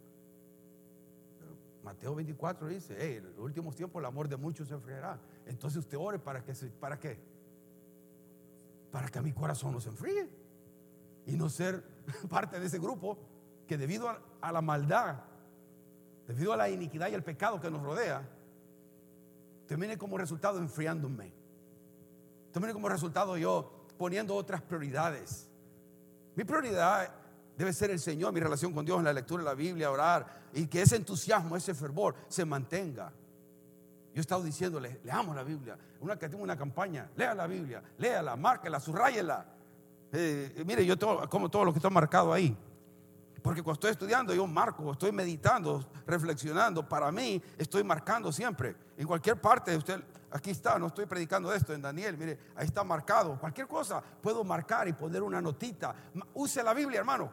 Pero Mateo 24 dice, hey, en los últimos tiempos el amor de muchos se enfriará. Entonces usted ore para que para qué? Para que mi corazón no se enfríe y no ser parte de ese grupo que debido a, a la maldad debido a la iniquidad y el pecado que nos rodea, termine como resultado enfriándome. Termine como resultado yo poniendo otras prioridades. Mi prioridad debe ser el Señor, mi relación con Dios la lectura de la Biblia, orar y que ese entusiasmo, ese fervor se mantenga. Yo he estado diciéndole, leamos la Biblia. Una que tengo una campaña, lea la Biblia, léala, márquela, subrayela. Eh, mire, yo todo, como todo lo que está marcado ahí. Porque cuando estoy estudiando, yo marco, estoy meditando, reflexionando. Para mí, estoy marcando siempre. En cualquier parte, usted, aquí está, no estoy predicando esto en Daniel, mire, ahí está marcado. Cualquier cosa puedo marcar y poner una notita. Use la Biblia, hermano.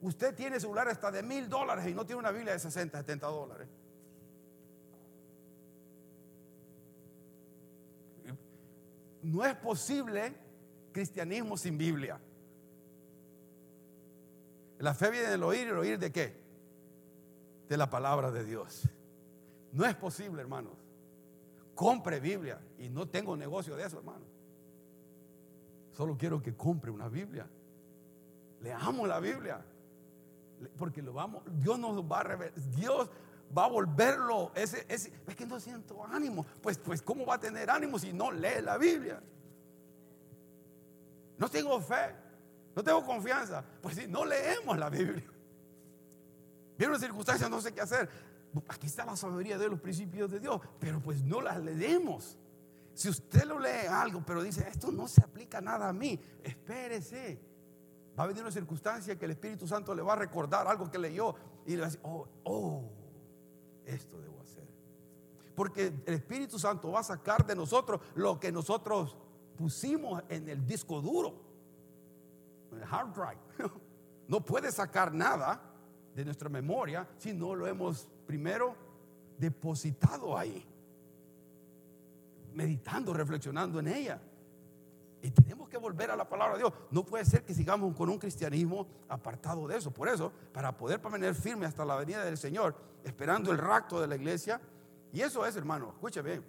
Usted tiene celular hasta de mil dólares y no tiene una Biblia de 60, 70 dólares. No es posible cristianismo sin Biblia. La fe viene del oír y el oír de qué? De la palabra de Dios. No es posible, hermanos. Compre Biblia y no tengo negocio de eso, hermano. Solo quiero que compre una Biblia. Leamos la Biblia. Porque lo vamos, Dios nos va a revelar, Dios va a volverlo. Ese, ese, es que no siento ánimo. Pues, pues, ¿cómo va a tener ánimo si no lee la Biblia? No tengo fe. No tengo confianza. Pues si no leemos la Biblia. Viene una circunstancia, no sé qué hacer. Aquí está la sabiduría de los principios de Dios, pero pues no las leemos. Si usted lo lee algo, pero dice, esto no se aplica nada a mí, espérese. Va a venir una circunstancia que el Espíritu Santo le va a recordar algo que leyó y le va a decir, oh, oh, esto debo hacer. Porque el Espíritu Santo va a sacar de nosotros lo que nosotros pusimos en el disco duro, en el hard drive. No puede sacar nada de nuestra memoria si no lo hemos primero depositado ahí, meditando, reflexionando en ella. Y tenemos que volver a la palabra de Dios. No puede ser que sigamos con un cristianismo apartado de eso. Por eso, para poder permanecer firme hasta la venida del Señor, esperando el rapto de la iglesia. Y eso es, hermano, escuche bien.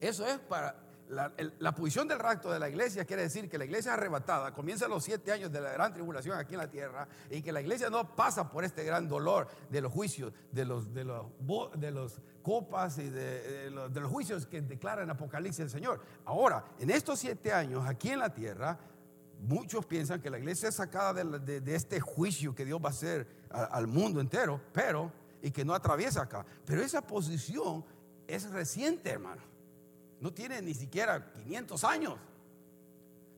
Eso es para la, posición del rapto de la iglesia quiere decir que la iglesia arrebatada comienza los siete años de la gran tribulación aquí en la tierra y que la iglesia no pasa por este gran dolor de los juicios, de los, de los, copas y de, los, juicios que declara en Apocalipsis el Señor. Ahora, en estos siete años aquí en la tierra, muchos piensan que la iglesia es sacada de, este juicio que Dios va a hacer al mundo entero, pero, y que no atraviesa acá. Pero esa posición es reciente, hermano no tiene ni siquiera 500 años.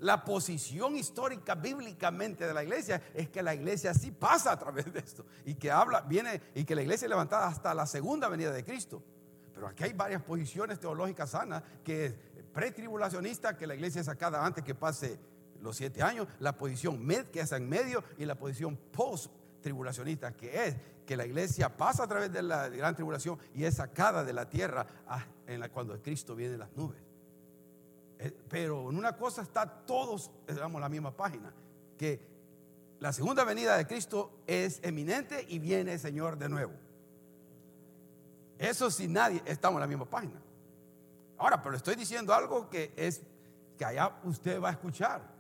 La posición histórica bíblicamente de la iglesia es que la iglesia sí pasa a través de esto y que habla, viene y que la iglesia es levantada hasta la segunda venida de Cristo. Pero aquí hay varias posiciones teológicas sanas que es pretribulacionista, que la iglesia es sacada antes que pase los siete años, la posición med, que es en medio, y la posición post tribulacionista, que es que la iglesia pasa a través de la gran tribulación y es sacada de la tierra en la, cuando Cristo viene en las nubes. Eh, pero en una cosa está todos, digamos, la misma página, que la segunda venida de Cristo es eminente y viene el Señor de nuevo. Eso sin nadie, estamos en la misma página. Ahora, pero estoy diciendo algo que es que allá usted va a escuchar.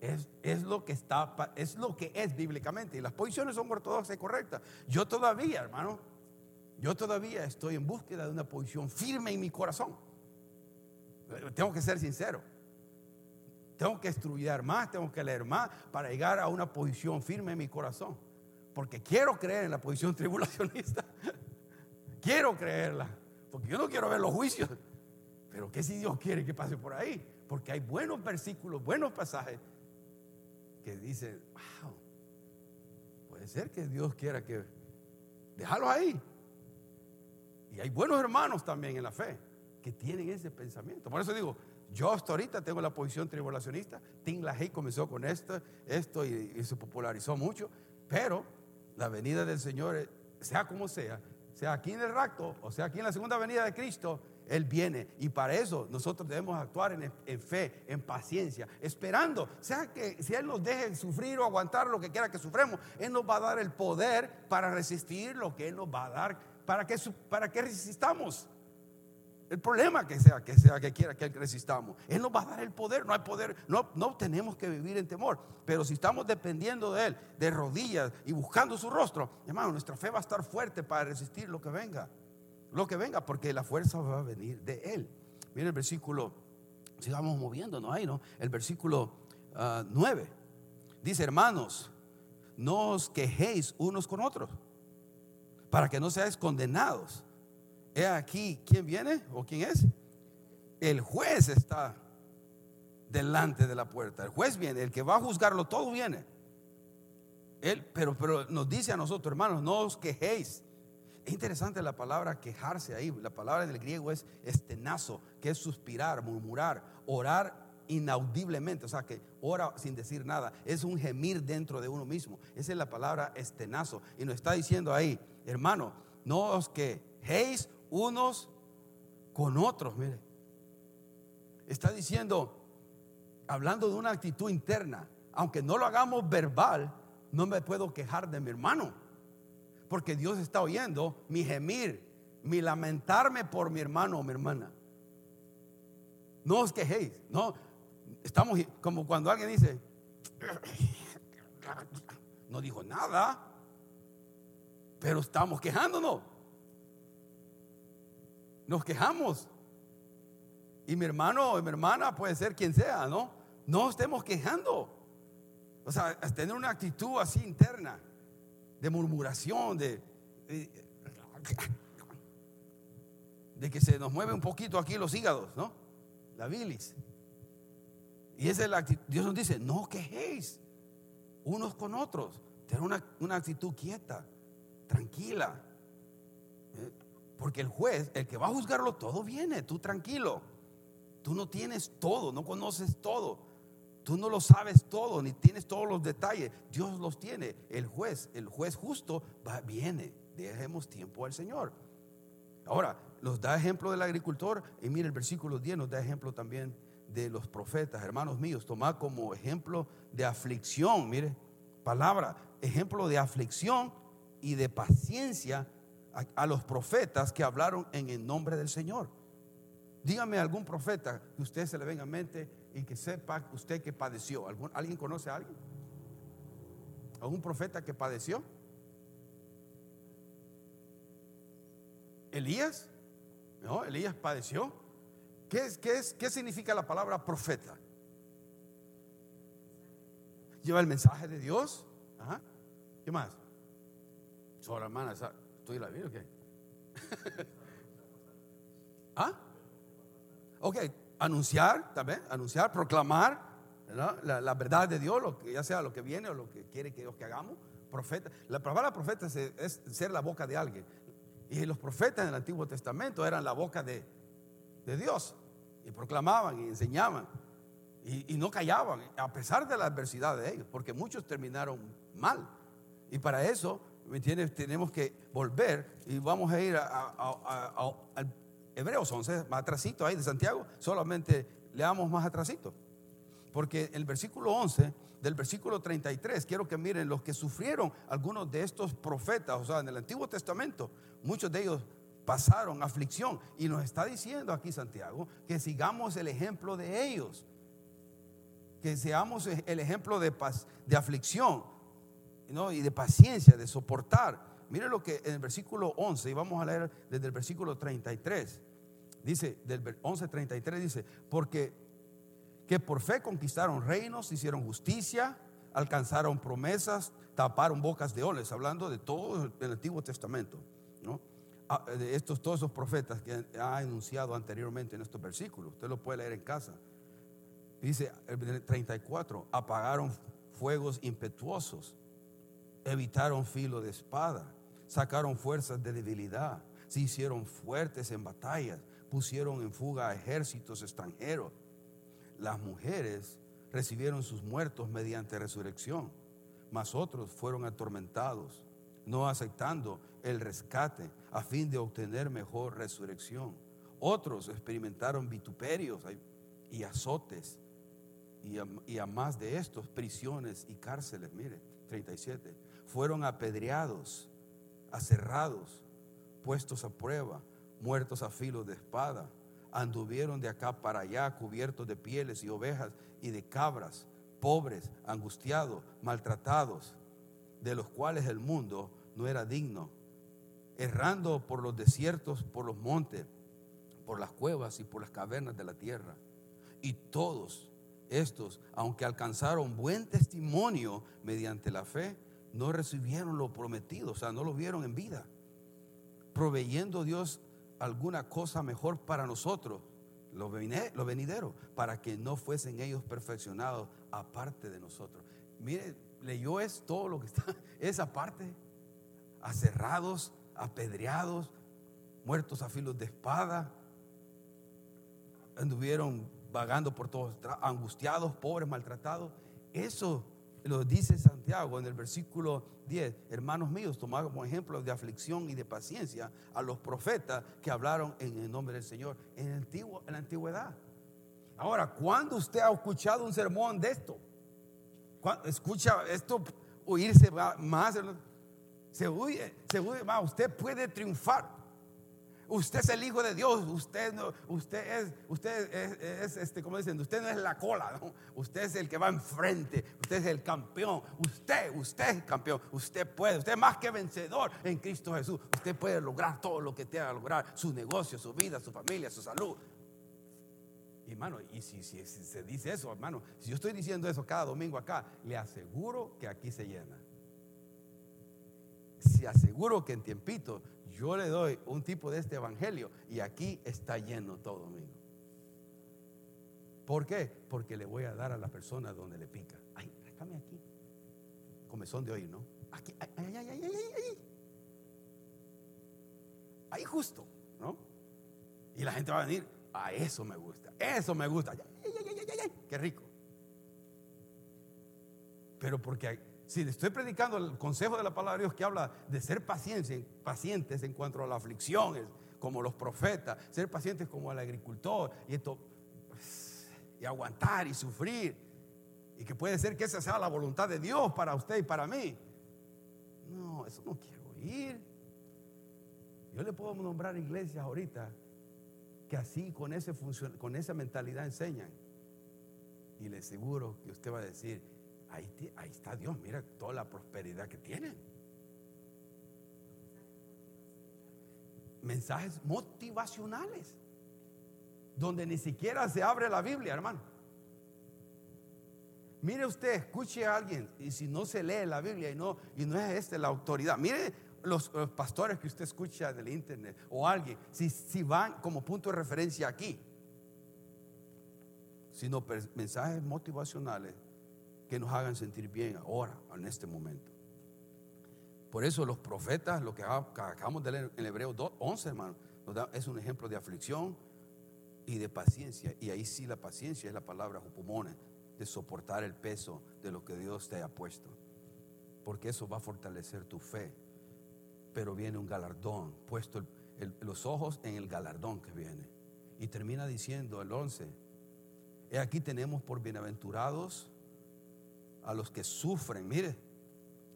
Es, lo que está, es lo que es bíblicamente. Y las posiciones son ortodoxas y correctas. Yo todavía, hermano, yo todavía estoy en búsqueda de una posición firme en mi corazón. Tengo que ser sincero. Tengo que estudiar más, tengo que leer más para llegar a una posición firme en mi corazón. Porque quiero creer en la posición tribulacionista. quiero creerla. Porque yo no quiero ver los juicios. Pero ¿qué si Dios quiere que pase por ahí? Porque hay buenos versículos, buenos pasajes que dicen, wow, puede ser que Dios quiera que déjalo ahí. Y hay buenos hermanos también en la fe que tienen ese pensamiento. Por eso digo, yo hasta ahorita tengo la posición tribulacionista. Tim LaHaye comenzó con esto, esto y, se popularizó mucho. Pero la venida del Señor, sea como sea, sea aquí en el rapto o sea aquí en la segunda venida de Cristo, él viene. Y para eso nosotros debemos actuar en, fe, en paciencia, esperando. Sea que si Él nos deje sufrir o aguantar lo que quiera que sufremos, Él nos va a dar el poder para resistir lo que Él nos va a dar, para que, para que resistamos. El problema que sea, que sea que quiera que resistamos. Él nos va a dar el poder. No hay poder. No, no tenemos que vivir en temor. Pero si estamos dependiendo de Él, de rodillas y buscando su rostro, hermano, nuestra fe va a estar fuerte para resistir lo que venga lo que venga, porque la fuerza va a venir de Él. Mira el versículo, sigamos moviéndonos ahí, ¿no? El versículo 9 ah, dice, hermanos, no os quejéis unos con otros, para que no seáis condenados. He aquí, ¿quién viene o quién es? El juez está delante de la puerta. El juez viene, el que va a juzgarlo todo viene. Él, pero, pero nos dice a nosotros, hermanos, no os quejéis es interesante la palabra quejarse ahí. La palabra en el griego es estenazo, que es suspirar, murmurar, orar inaudiblemente, o sea que ora sin decir nada, es un gemir dentro de uno mismo. Esa es la palabra estenazo. Y nos está diciendo ahí, hermano, no os quejéis unos con otros, mire. Está diciendo, hablando de una actitud interna, aunque no lo hagamos verbal, no me puedo quejar de mi hermano porque Dios está oyendo mi gemir, mi lamentarme por mi hermano o mi hermana. No os quejéis, no. Estamos como cuando alguien dice, no dijo nada, pero estamos quejándonos. Nos quejamos. Y mi hermano o mi hermana puede ser quien sea, ¿no? No estemos quejando. O sea, tener una actitud así interna de murmuración, de, de, que se nos mueve un poquito aquí los hígados, ¿no? La bilis. Y esa es la actitud. Dios nos dice, no quejéis unos con otros. Tener una, actitud quieta, tranquila. ¿eh? Porque el juez, el que va a juzgarlo todo, viene, tú tranquilo. Tú no tienes todo, no conoces todo. Tú no lo sabes todo, ni tienes todos los detalles. Dios los tiene. El juez, el juez justo, va, viene. Dejemos tiempo al Señor. Ahora, nos da ejemplo del agricultor. Y mire, el versículo 10 nos da ejemplo también de los profetas, hermanos míos. Toma como ejemplo de aflicción, mire, palabra, ejemplo de aflicción y de paciencia a, los profetas que hablaron en el nombre del Señor. Dígame algún profeta que usted se le venga a mente y que sepa usted que padeció. ¿Alguien conoce a alguien? ¿Algún profeta que padeció? Elías. No, Elías padeció. ¿Qué, es, qué, es, ¿Qué significa la palabra profeta? Lleva el mensaje de Dios. ¿Qué más? Solo hermana, ¿estoy la vida o qué? ¿Ah? Ok, anunciar también, anunciar, proclamar la, verdad de Dios, lo que, ya sea lo que viene o lo que quiere que Dios que hagamos. Profeta, la palabra profeta es, ser la boca de alguien. Y los profetas en el Antiguo Testamento eran la boca de, Dios. Y proclamaban y enseñaban. Y, no callaban, a pesar de la adversidad de ellos, porque muchos terminaron mal. Y para eso, ¿me Tenemos que volver y vamos a ir al Hebreos 11, más atrasito ahí de Santiago, solamente leamos más atrasito. Porque el versículo 11, del versículo 33, quiero que miren los que sufrieron algunos de estos profetas, o sea, en el Antiguo Testamento, muchos de ellos pasaron aflicción. Y nos está diciendo aquí Santiago que sigamos el ejemplo de ellos, que seamos el ejemplo de, de aflicción y de paciencia, de soportar. Miren lo que en el versículo 11, y vamos a leer desde el versículo 33. Dice, del 11.33 dice, porque que por fe conquistaron reinos, hicieron justicia, alcanzaron promesas, taparon bocas de oles, hablando de todo el Antiguo Testamento, ¿no? Ah, de estos, todos esos profetas que ha enunciado anteriormente en estos versículos. Usted lo puede leer en casa. Dice el 34, apagaron fuegos impetuosos, evitaron filo de espada, sacaron fuerzas de debilidad, se hicieron fuertes en batallas, pusieron en fuga a ejércitos extranjeros. Las mujeres recibieron sus muertos mediante resurrección, mas otros fueron atormentados, no aceptando el rescate a fin de obtener mejor resurrección. Otros experimentaron vituperios y azotes, y a, más de estos, prisiones y cárceles. Mire, 37. Fueron apedreados, aserrados, puestos a prueba muertos a filo de espada. Anduvieron de acá para allá cubiertos de pieles y ovejas y de cabras, pobres, angustiados, maltratados, de los cuales el mundo no era digno, errando por los desiertos, por los montes, por las cuevas y por las cavernas de la tierra. Y todos estos, aunque alcanzaron buen testimonio mediante la fe, no recibieron lo prometido, o sea, no lo vieron en vida, proveyendo Dios alguna cosa mejor para nosotros, lo venidero, para que no fuesen ellos perfeccionados aparte de nosotros. Mire, leyó es todo lo que está, esa parte, aserrados, apedreados, muertos a filos de espada, anduvieron vagando por todos, angustiados, pobres, maltratados. Eso lo dice Santiago en el versículo 10. Hermanos míos, tomamos como ejemplo de aflicción y de paciencia a los profetas que hablaron en el nombre del Señor en, en la antigüedad. Ahora, ¿cuándo usted ha escuchado un sermón de esto? Escucha esto oírse más, se oye, se oye más. Usted puede triunfar Usted es el hijo de Dios. Usted no, usted es, usted es, este, como dicen, usted no es la cola, usted es el que va enfrente. Usted es el campeón. Usted, usted es campeón. Usted puede, usted es más que vencedor en Cristo Jesús. Usted puede lograr todo lo que tenga que lograr, su negocio, su vida, su familia, su salud. Y hermano, y si, si se dice eso, hermano, si yo estoy diciendo eso cada domingo acá, le aseguro que aquí se llena. Se aseguro que en tiempito yo le doy un tipo de este evangelio y aquí está lleno todo domingo. ¿Por qué? Porque le voy a dar a la persona donde le pica. Ay, déjame aquí. Comezón de oír, ¿no? Aquí, ay, ay, ay, ay, ay, ahí justo, ¿no? Y la gente va a venir, a eso me gusta, eso me gusta, qué rico. Pero porque si le estoy predicando el consejo de la palabra de Dios que habla de ser pacientes, en cuanto a las aflicciones, como los profetas, ser pacientes como el agricultor, y esto, y aguantar y sufrir, y que puede ser que esa sea la voluntad de Dios para usted y para mí. No, eso no quiero oír. Yo le puedo nombrar iglesias ahorita que así con, ese con esa mentalidad enseñan. Y le aseguro que usted va a decir, ahí, está Dios, mira toda la prosperidad que tienen. Mensajes motivacionales, donde ni siquiera se abre la Biblia, hermano. Mire usted, escuche a alguien y si no se lee la Biblia y no, y no es este la autoridad, mire los, pastores que usted escucha del internet o alguien, si, si van como punto de referencia aquí, sino mensajes motivacionales que nos hagan sentir bien ahora, en este momento. Por eso los profetas, lo que acabamos de leer en Hebreo 11, hermano, es un ejemplo de aflicción y de paciencia. Y ahí sí la paciencia es la palabra de soportar el peso de lo que Dios te ha puesto. Porque eso va a fortalecer tu fe. Pero viene un galardón, puesto los ojos en el galardón que viene. Y termina diciendo el 11, he aquí tenemos por bienaventurados a los que sufren. Mire,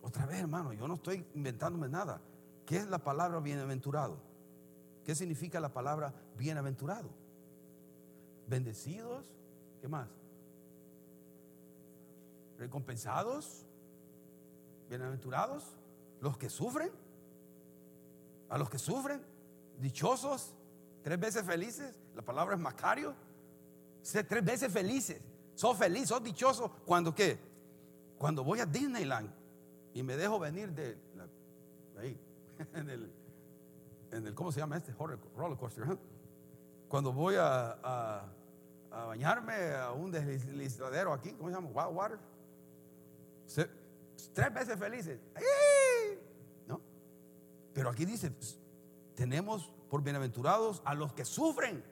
otra vez hermano, yo no estoy inventándome nada. ¿Qué es la palabra bienaventurado? ¿Qué significa la palabra bienaventurado? Bendecidos, ¿qué más? recompensados, bienaventurados, los que sufren, a los que sufren, dichosos, tres veces felices, la palabra es Macario, tres veces felices, sos feliz, sos dichoso, cuando qué? Cuando voy a Disneyland y me dejo venir de ahí, en el, ¿cómo se llama este? Roller coaster. Cuando voy a, bañarme a un deslizadero aquí, ¿cómo se llama? Wild Water tres veces felices. ¿No? Pero aquí dice, tenemos por bienaventurados a los que sufren.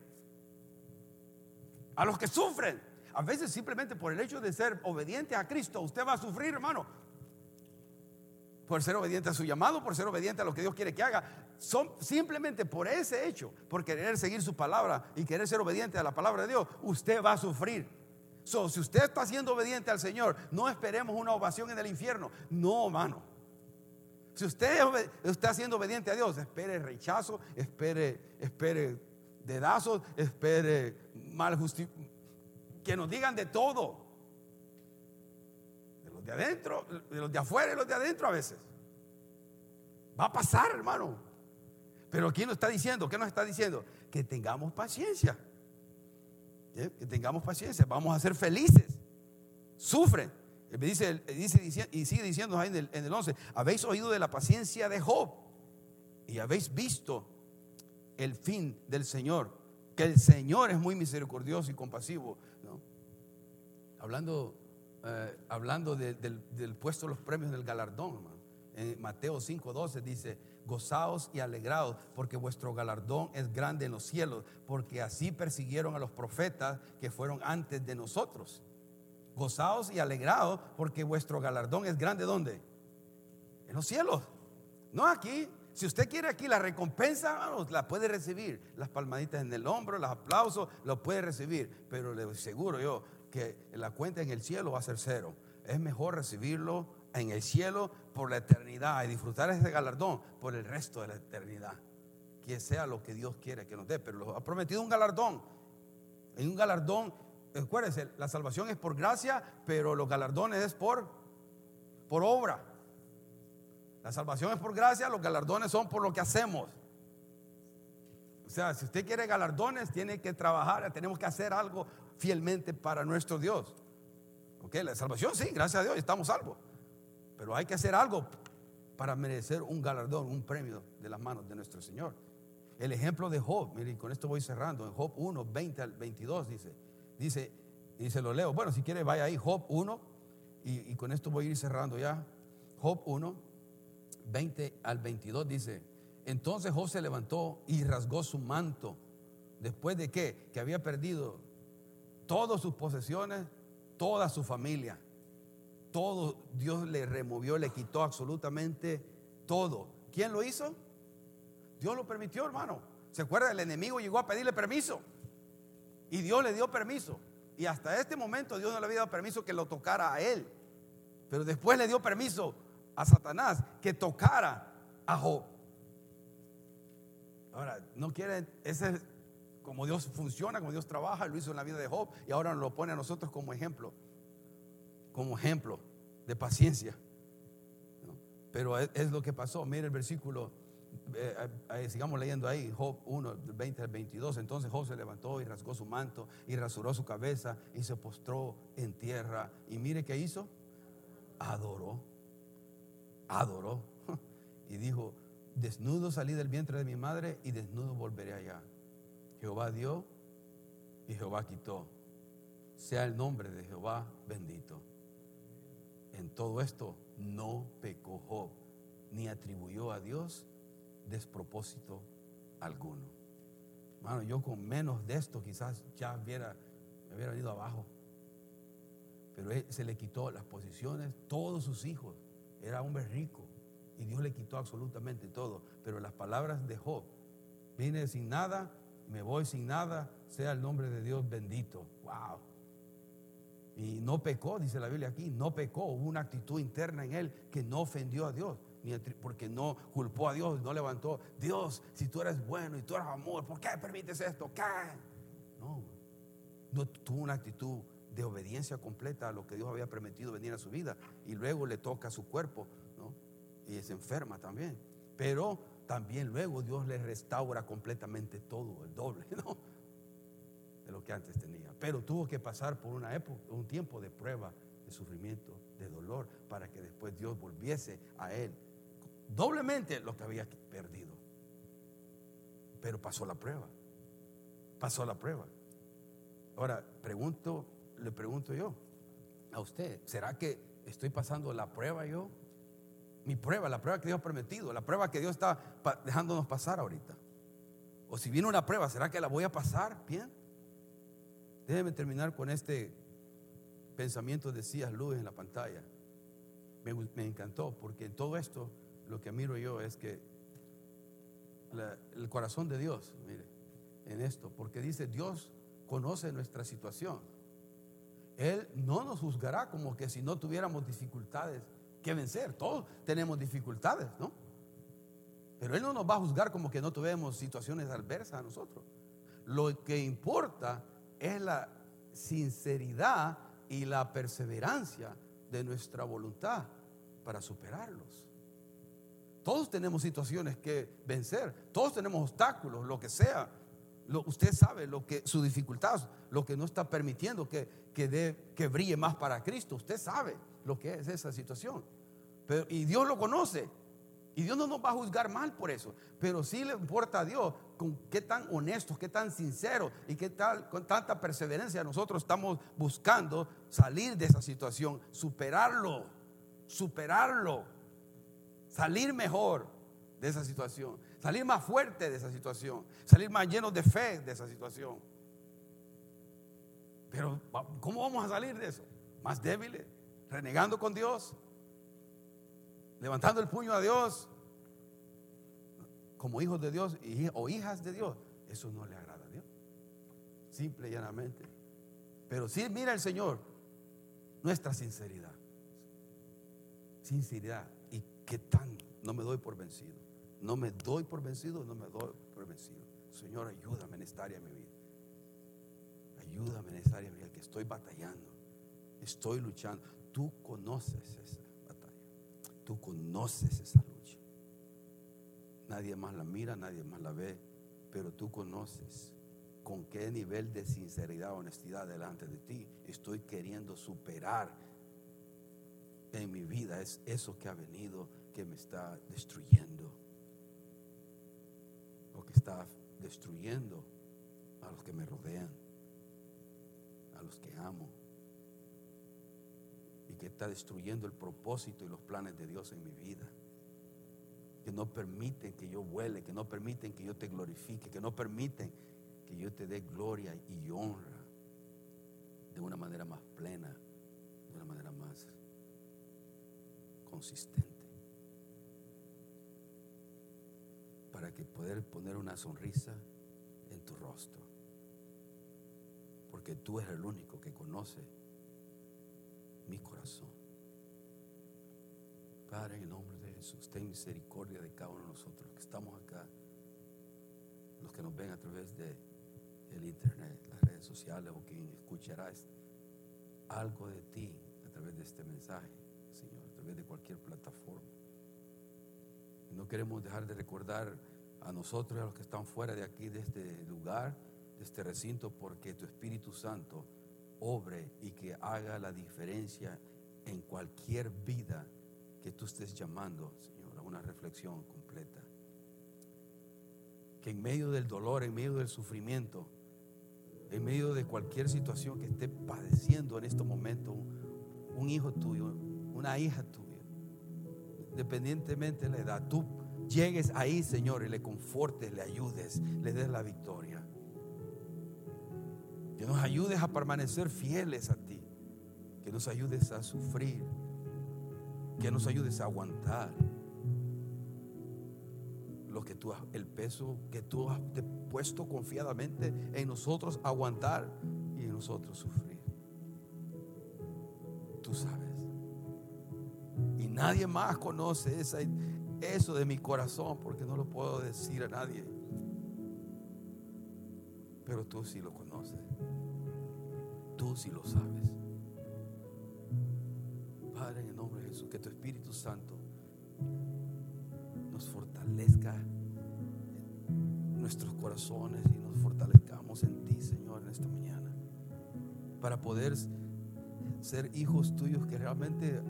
A los que sufren. A veces simplemente por el hecho de ser obediente a Cristo, usted va a sufrir, hermano. Por ser obediente a su llamado, por ser obediente a lo que Dios quiere que haga. Son, simplemente por ese hecho, por querer seguir su palabra y querer ser obediente a la palabra de Dios, usted va a sufrir si usted está siendo obediente al Señor, no esperemos una ovación en el infierno. No, hermano. Si usted está siendo obediente a Dios, espere rechazo, espere, espere dedazos, espere mal que nos digan de todo. De los de adentro, de los de afuera y los de adentro a veces. Va a pasar, hermano. Pero aquí nos está diciendo, ¿qué nos está diciendo? Que tengamos paciencia. ¿Eh? que tengamos paciencia, vamos a ser felices. Sufren. Dice, dice, y sigue diciendo ahí en el, en el 11, habéis oído de la paciencia de Job y habéis visto el fin del Señor, que el Señor es muy misericordioso y compasivo. Hablando, eh, hablando del, puesto de los premios del galardón, en Mateo 5:12 dice, gozaos y alegraos, porque vuestro galardón es grande en los cielos, porque así persiguieron a los profetas que fueron antes de nosotros. Gozaos y alegraos, porque vuestro galardón es grande ¿dónde? En los cielos. No aquí. Si usted quiere aquí la recompensa, la puede recibir. Las palmaditas en el hombro, los aplausos, lo puede recibir. Pero le aseguro yo que la cuenta en el cielo va a ser cero. Es mejor recibirlo en el cielo por la eternidad y disfrutar ese galardón por el resto de la eternidad. Que sea lo que Dios quiere que nos dé, pero lo ha prometido un galardón. Hay un galardón, acuérdense, la salvación es por gracia, pero los galardones es por, por obra. La salvación es por gracia, los galardones son por lo que hacemos. O sea, si usted quiere galardones, tiene que trabajar, tenemos que hacer algo fielmente para nuestro Dios. Ok, la salvación sí, gracias a Dios, estamos salvos. Pero hay que hacer algo para merecer un galardón, un premio de las manos de nuestro Señor. El ejemplo de Job, miren, con esto voy cerrando. En Job 1, 20 al 22 dice, dice, y se lo leo. Bueno, si quiere, vaya ahí, Job 1, y, con esto voy a ir cerrando ya. Job 1, 20 al 22 dice, Entonces Job se levantó y rasgó su manto. Después de qué? Que había perdido todas sus posesiones, toda su familia. Todo Dios le removió, le quitó absolutamente todo. ¿Quién lo hizo? Dios lo permitió, hermano. ¿Se acuerda? El enemigo llegó a pedirle permiso. Y Dios le dio permiso. Y hasta este momento Dios no le había dado permiso que lo tocara a él. Pero después le dio permiso a Satanás que tocara a Job. Ahora, no quiere, ese es como Dios funciona, como Dios trabaja, lo hizo en la vida de Job y ahora nos lo pone a nosotros como ejemplo, como ejemplo de paciencia. Pero es, lo que pasó. Mire el versículo, eh, eh, sigamos leyendo ahí, Job 1, 20 al 22. Entonces Job se levantó y rasgó su manto y rasuró su cabeza y se postró en tierra. Y mire qué hizo, adoró, adoró. Y dijo, desnudo salí del vientre de mi madre y desnudo volveré allá. Jehová dio y Jehová quitó. Sea el nombre de Jehová bendito. En todo esto no pecó Job, ni atribuyó a Dios despropósito alguno. Bueno, yo con menos de esto quizás ya me hubiera ido abajo. Pero él, se le quitó las posiciones, todos sus hijos. Era hombre rico y Dios le quitó absolutamente todo. Pero las palabras de Job, vine sin nada, me voy sin nada, sea el nombre de Dios bendito. Wow. Y no pecó, dice la Biblia aquí, no pecó, hubo una actitud interna en él que no ofendió a Dios, porque no culpó a Dios, no levantó, Dios, si tú eres bueno y tú eres amor, ¿por qué permites esto? ¿Qué? No, no tuvo una actitud de obediencia completa a lo que Dios había permitido venir a su vida y luego le toca a su cuerpo y se enferma también. Pero también luego Dios le restaura completamente todo, el doble, ¿no? De lo que antes tenía. Pero tuvo que pasar por una época, un tiempo de prueba, de sufrimiento, de dolor, para que después Dios volviese a él doblemente lo que había perdido. Pero pasó la prueba. Pasó la prueba. Ahora, pregunto, le pregunto yo a usted, ¿será que estoy pasando la prueba yo? Mi prueba, la prueba que Dios ha prometido, la prueba que Dios está dejándonos pasar ahorita. O si viene una prueba, ¿será que la voy a pasar bien? Déjeme terminar con este pensamiento de Cías Luz en la pantalla. Me, encantó porque en todo esto lo que miro yo es que el corazón de Dios, mire, en esto, porque dice Dios conoce nuestra situación. Él no nos juzgará como que si no tuviéramos dificultades que vencer. Todos tenemos dificultades, ¿no? Pero Él no nos va a juzgar como que no tuvimos situaciones adversas a nosotros. Lo que importa es la sinceridad y la perseverancia de nuestra voluntad para superarlos. Todos tenemos situaciones que vencer, todos tenemos obstáculos, lo que sea. usted sabe lo que su dificultad, lo que no está permitiendo que, que, que brille más para Cristo. Usted sabe lo que es esa situación. Pero, y Dios lo conoce. Y Dios no nos va a juzgar mal por eso. Pero sí le importa a Dios con qué tan honestos, qué tan sinceros y qué tal, con tanta perseverancia nosotros estamos buscando salir de esa situación, superarlo, superarlo, salir mejor de esa situación, salir más fuerte de esa situación, salir más llenos de fe de esa situación. Pero, ¿cómo vamos a salir de eso? ¿Más débiles? Renegando con Dios, levantando el puño a Dios, como hijos de Dios o hijas de Dios, eso no le agrada a Dios. Simple y llanamente. Pero sí mira el Señor nuestra sinceridad. Sinceridad. ¿Y qué tan? No me doy por vencido. No me doy por vencido, no me doy por vencido. Señor, ayúdame en esta área de mi vida. Ayúdame en esta área de mi vida, que estoy batallando. Estoy luchando. Tú conoces esa batalla. Tú conoces esa lucha. Nadie más la mira, nadie más la ve, pero tú conoces con qué nivel de sinceridad, honestidad delante de ti estoy queriendo superar en mi vida. Es eso que ha venido que me está destruyendo. O que está destruyendo a los que me rodean, a los que amo que está destruyendo el propósito y los planes de Dios en mi vida. que no permiten que yo vuele, que no permiten que yo te glorifique, que no permiten que yo te dé gloria y honra de una manera más plena, de una manera más consistente. Para que poder poner una sonrisa en tu rostro. Porque tú eres el único que conoce mi corazón. Padre, en el nombre de Jesús, ten misericordia de cada uno de nosotros, los que estamos acá, los que nos ven a través de internet, las redes sociales o quien escuchará algo de ti a través de este mensaje, Señor, a través de cualquier plataforma. No queremos dejar de recordar a nosotros a los que están fuera de aquí, de este lugar, de este recinto, porque tu Espíritu Santo obre y que haga la diferencia en cualquier vida que tú estés llamando, Señor, a una reflexión completa. Que en medio del dolor, en medio del sufrimiento, en medio de cualquier situación que esté padeciendo en este momento, un hijo tuyo, una hija tuya, independientemente de la edad, tú llegues ahí, Señor, y le confortes, le ayudes, le des la victoria. Que nos ayudes a permanecer fieles a ti, que nos ayudes a sufrir, que nos ayudes a aguantar lo que tú el peso que tú has puesto confiadamente en nosotros aguantar y en nosotros sufrir. Tú sabes. Y nadie más conoce esa, eso de mi corazón porque no lo puedo decir a nadie. Pero tú sí lo conoces. Sí lo sabes. Padre, en el nombre de Jesús, que tu Espíritu Santo nos fortalezca nuestros corazones y nos fortalezcamos en ti, Señor, en esta mañana. Para poder ser hijos tuyos que realmente,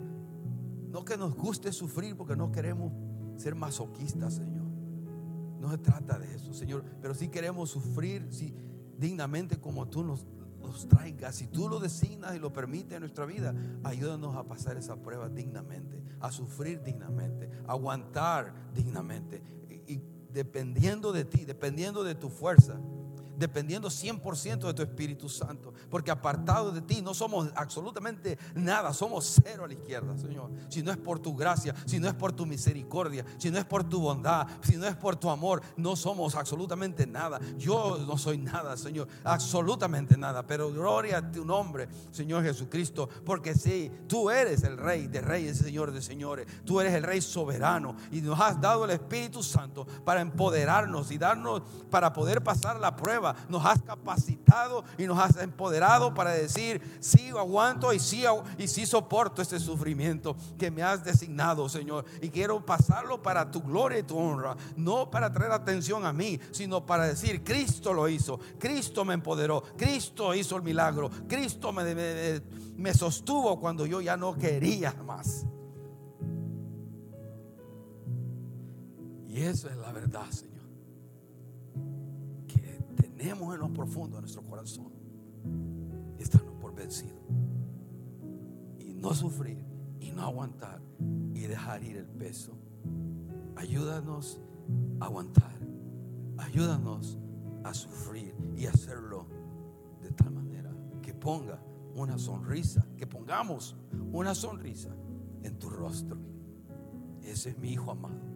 no que nos guste sufrir, porque no queremos ser masoquistas, Señor. No se trata de eso, Señor, pero sí queremos sufrir sí, dignamente como tú nos, nos traigas. Si tú lo designas y lo permites en nuestra vida, ayúdanos a pasar esa prueba dignamente, a sufrir dignamente, a aguantar dignamente. Y dependiendo de ti, dependiendo de tu fuerza dependiendo 100% de tu Espíritu Santo. Porque apartado de ti no somos absolutamente nada, somos cero a la izquierda, Señor. Si no es por tu gracia, si no es por tu misericordia, si no es por tu bondad, si no es por tu amor, no somos absolutamente nada. Yo no soy nada, Señor, absolutamente nada. Pero gloria a tu nombre, Señor Jesucristo, porque sí, tú eres el Rey de Reyes, Señor de Señores. Tú eres el Rey soberano y nos has dado el Espíritu Santo para empoderarnos y darnos para poder pasar la prueba nos has capacitado y nos has empoderado para decir, sí aguanto y sí, y sí soporto este sufrimiento que me has designado, Señor. Y quiero pasarlo para tu gloria y tu honra, no para traer atención a mí, sino para decir, Cristo lo hizo, Cristo me empoderó, Cristo hizo el milagro, Cristo me, me, sostuvo cuando yo ya no quería más. Y eso es la verdad, Señor tenemos en lo profundo de nuestro corazón estarnos por vencido y no sufrir y no aguantar y dejar ir el peso. Ayúdanos a aguantar, ayúdanos a sufrir y hacerlo de tal manera que ponga una sonrisa, que pongamos una sonrisa en tu rostro. Ese es mi hijo amado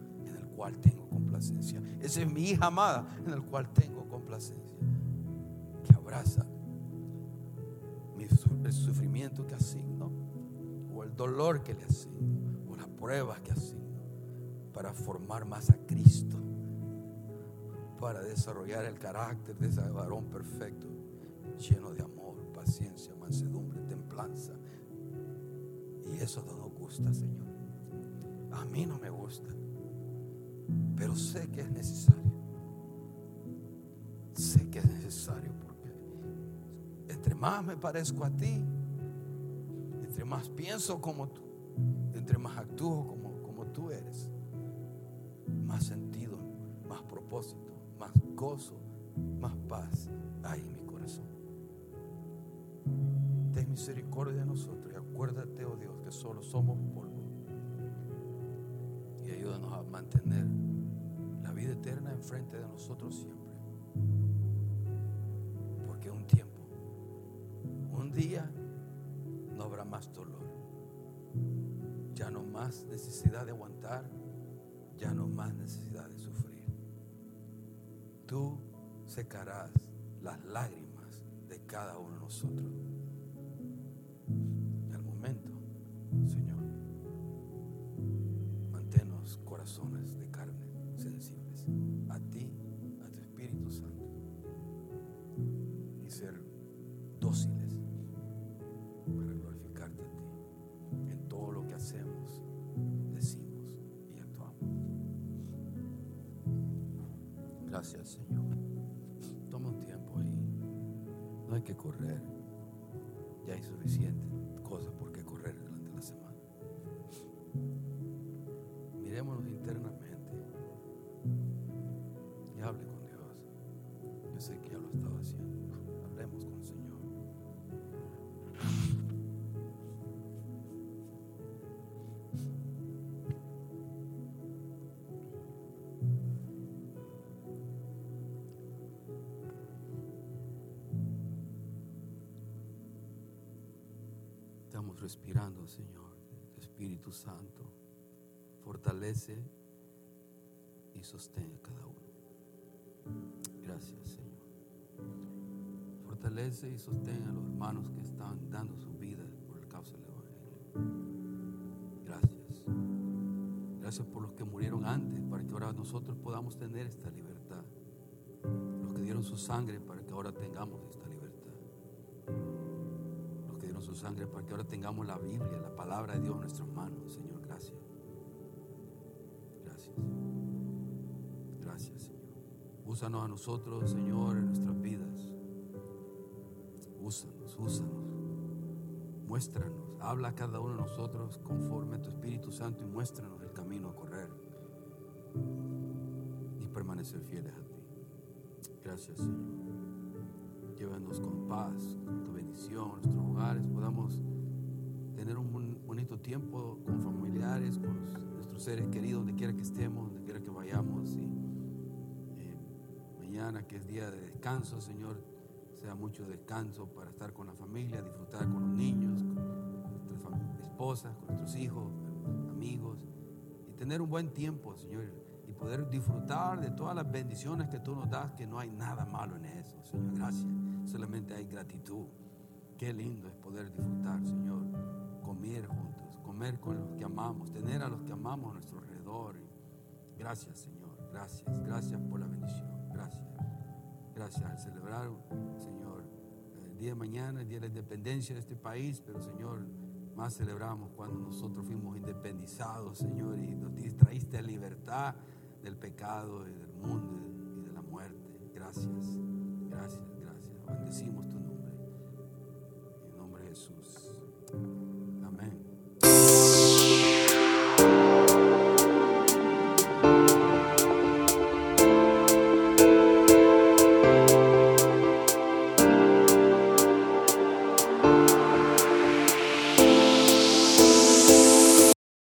cual tengo complacencia. Esa es mi hija amada en el cual tengo complacencia que abraza el sufrimiento que asigno, o el dolor que le asigno, o las pruebas que asigno, para formar más a Cristo, para desarrollar el carácter de ese varón perfecto, lleno de amor, paciencia, mansedumbre, templanza. Y eso no nos gusta, Señor. A mí no me gusta, pero sé que es necesario. Sé que es necesario entre más me parezco a ti, entre más pienso como tú, entre más actúo como, como tú eres, más sentido, más propósito, más gozo, más paz hay en mi corazón. Ten misericordia de nosotros y acuérdate, oh Dios, que solo somos polvo. Eterna enfrente de nosotros siempre. Porque un tiempo, un día, no habrá más dolor. Ya no más necesidad de aguantar, ya no más necesidad de sufrir. Tú secarás las lágrimas de cada uno de nosotros. Respirando, Señor. Tu Espíritu Santo fortalece y sostén a cada uno. Gracias, Señor. Fortalece y sostén a los hermanos que están dando su vida por el causa del Evangelio. Gracias. Gracias por los que murieron antes, para que ahora nosotros podamos tener esta libertad. Los que dieron su sangre para que ahora tengamos esta su sangre para que ahora tengamos la Biblia, la palabra de Dios en nuestras manos, Señor. Gracias. Gracias. Gracias, Señor. Úsanos a nosotros, Señor, en nuestras vidas. Úsanos, úsanos. Muéstranos. Habla a cada uno de nosotros conforme a tu Espíritu Santo y muéstranos el camino a correr y permanecer fieles a ti. Gracias, Señor. Llévanos con paz, con tu bendición, nuestros hogares, podamos tener un bon- bonito tiempo con familiares, con nuestros seres queridos, donde quiera que estemos, donde quiera que vayamos. Y eh, mañana, que es día de descanso, Señor, sea mucho descanso para estar con la familia, disfrutar con los niños, con nuestras esposas, con nuestros hijos, amigos, y tener un buen tiempo, Señor, y poder disfrutar de todas las bendiciones que tú nos das, que no hay nada malo en eso, Señor. Gracias. Solamente hay gratitud. Qué lindo es poder disfrutar, Señor, comer juntos, comer con los que amamos, tener a los que amamos a nuestro alrededor. Gracias, Señor. Gracias. Gracias por la bendición. Gracias. Gracias al celebrar, Señor, el día de mañana, el día de la independencia de este país, pero Señor, más celebramos cuando nosotros fuimos independizados, Señor, y nos distraíste en libertad del pecado y del mundo y de la muerte. Gracias, gracias. Bendecimos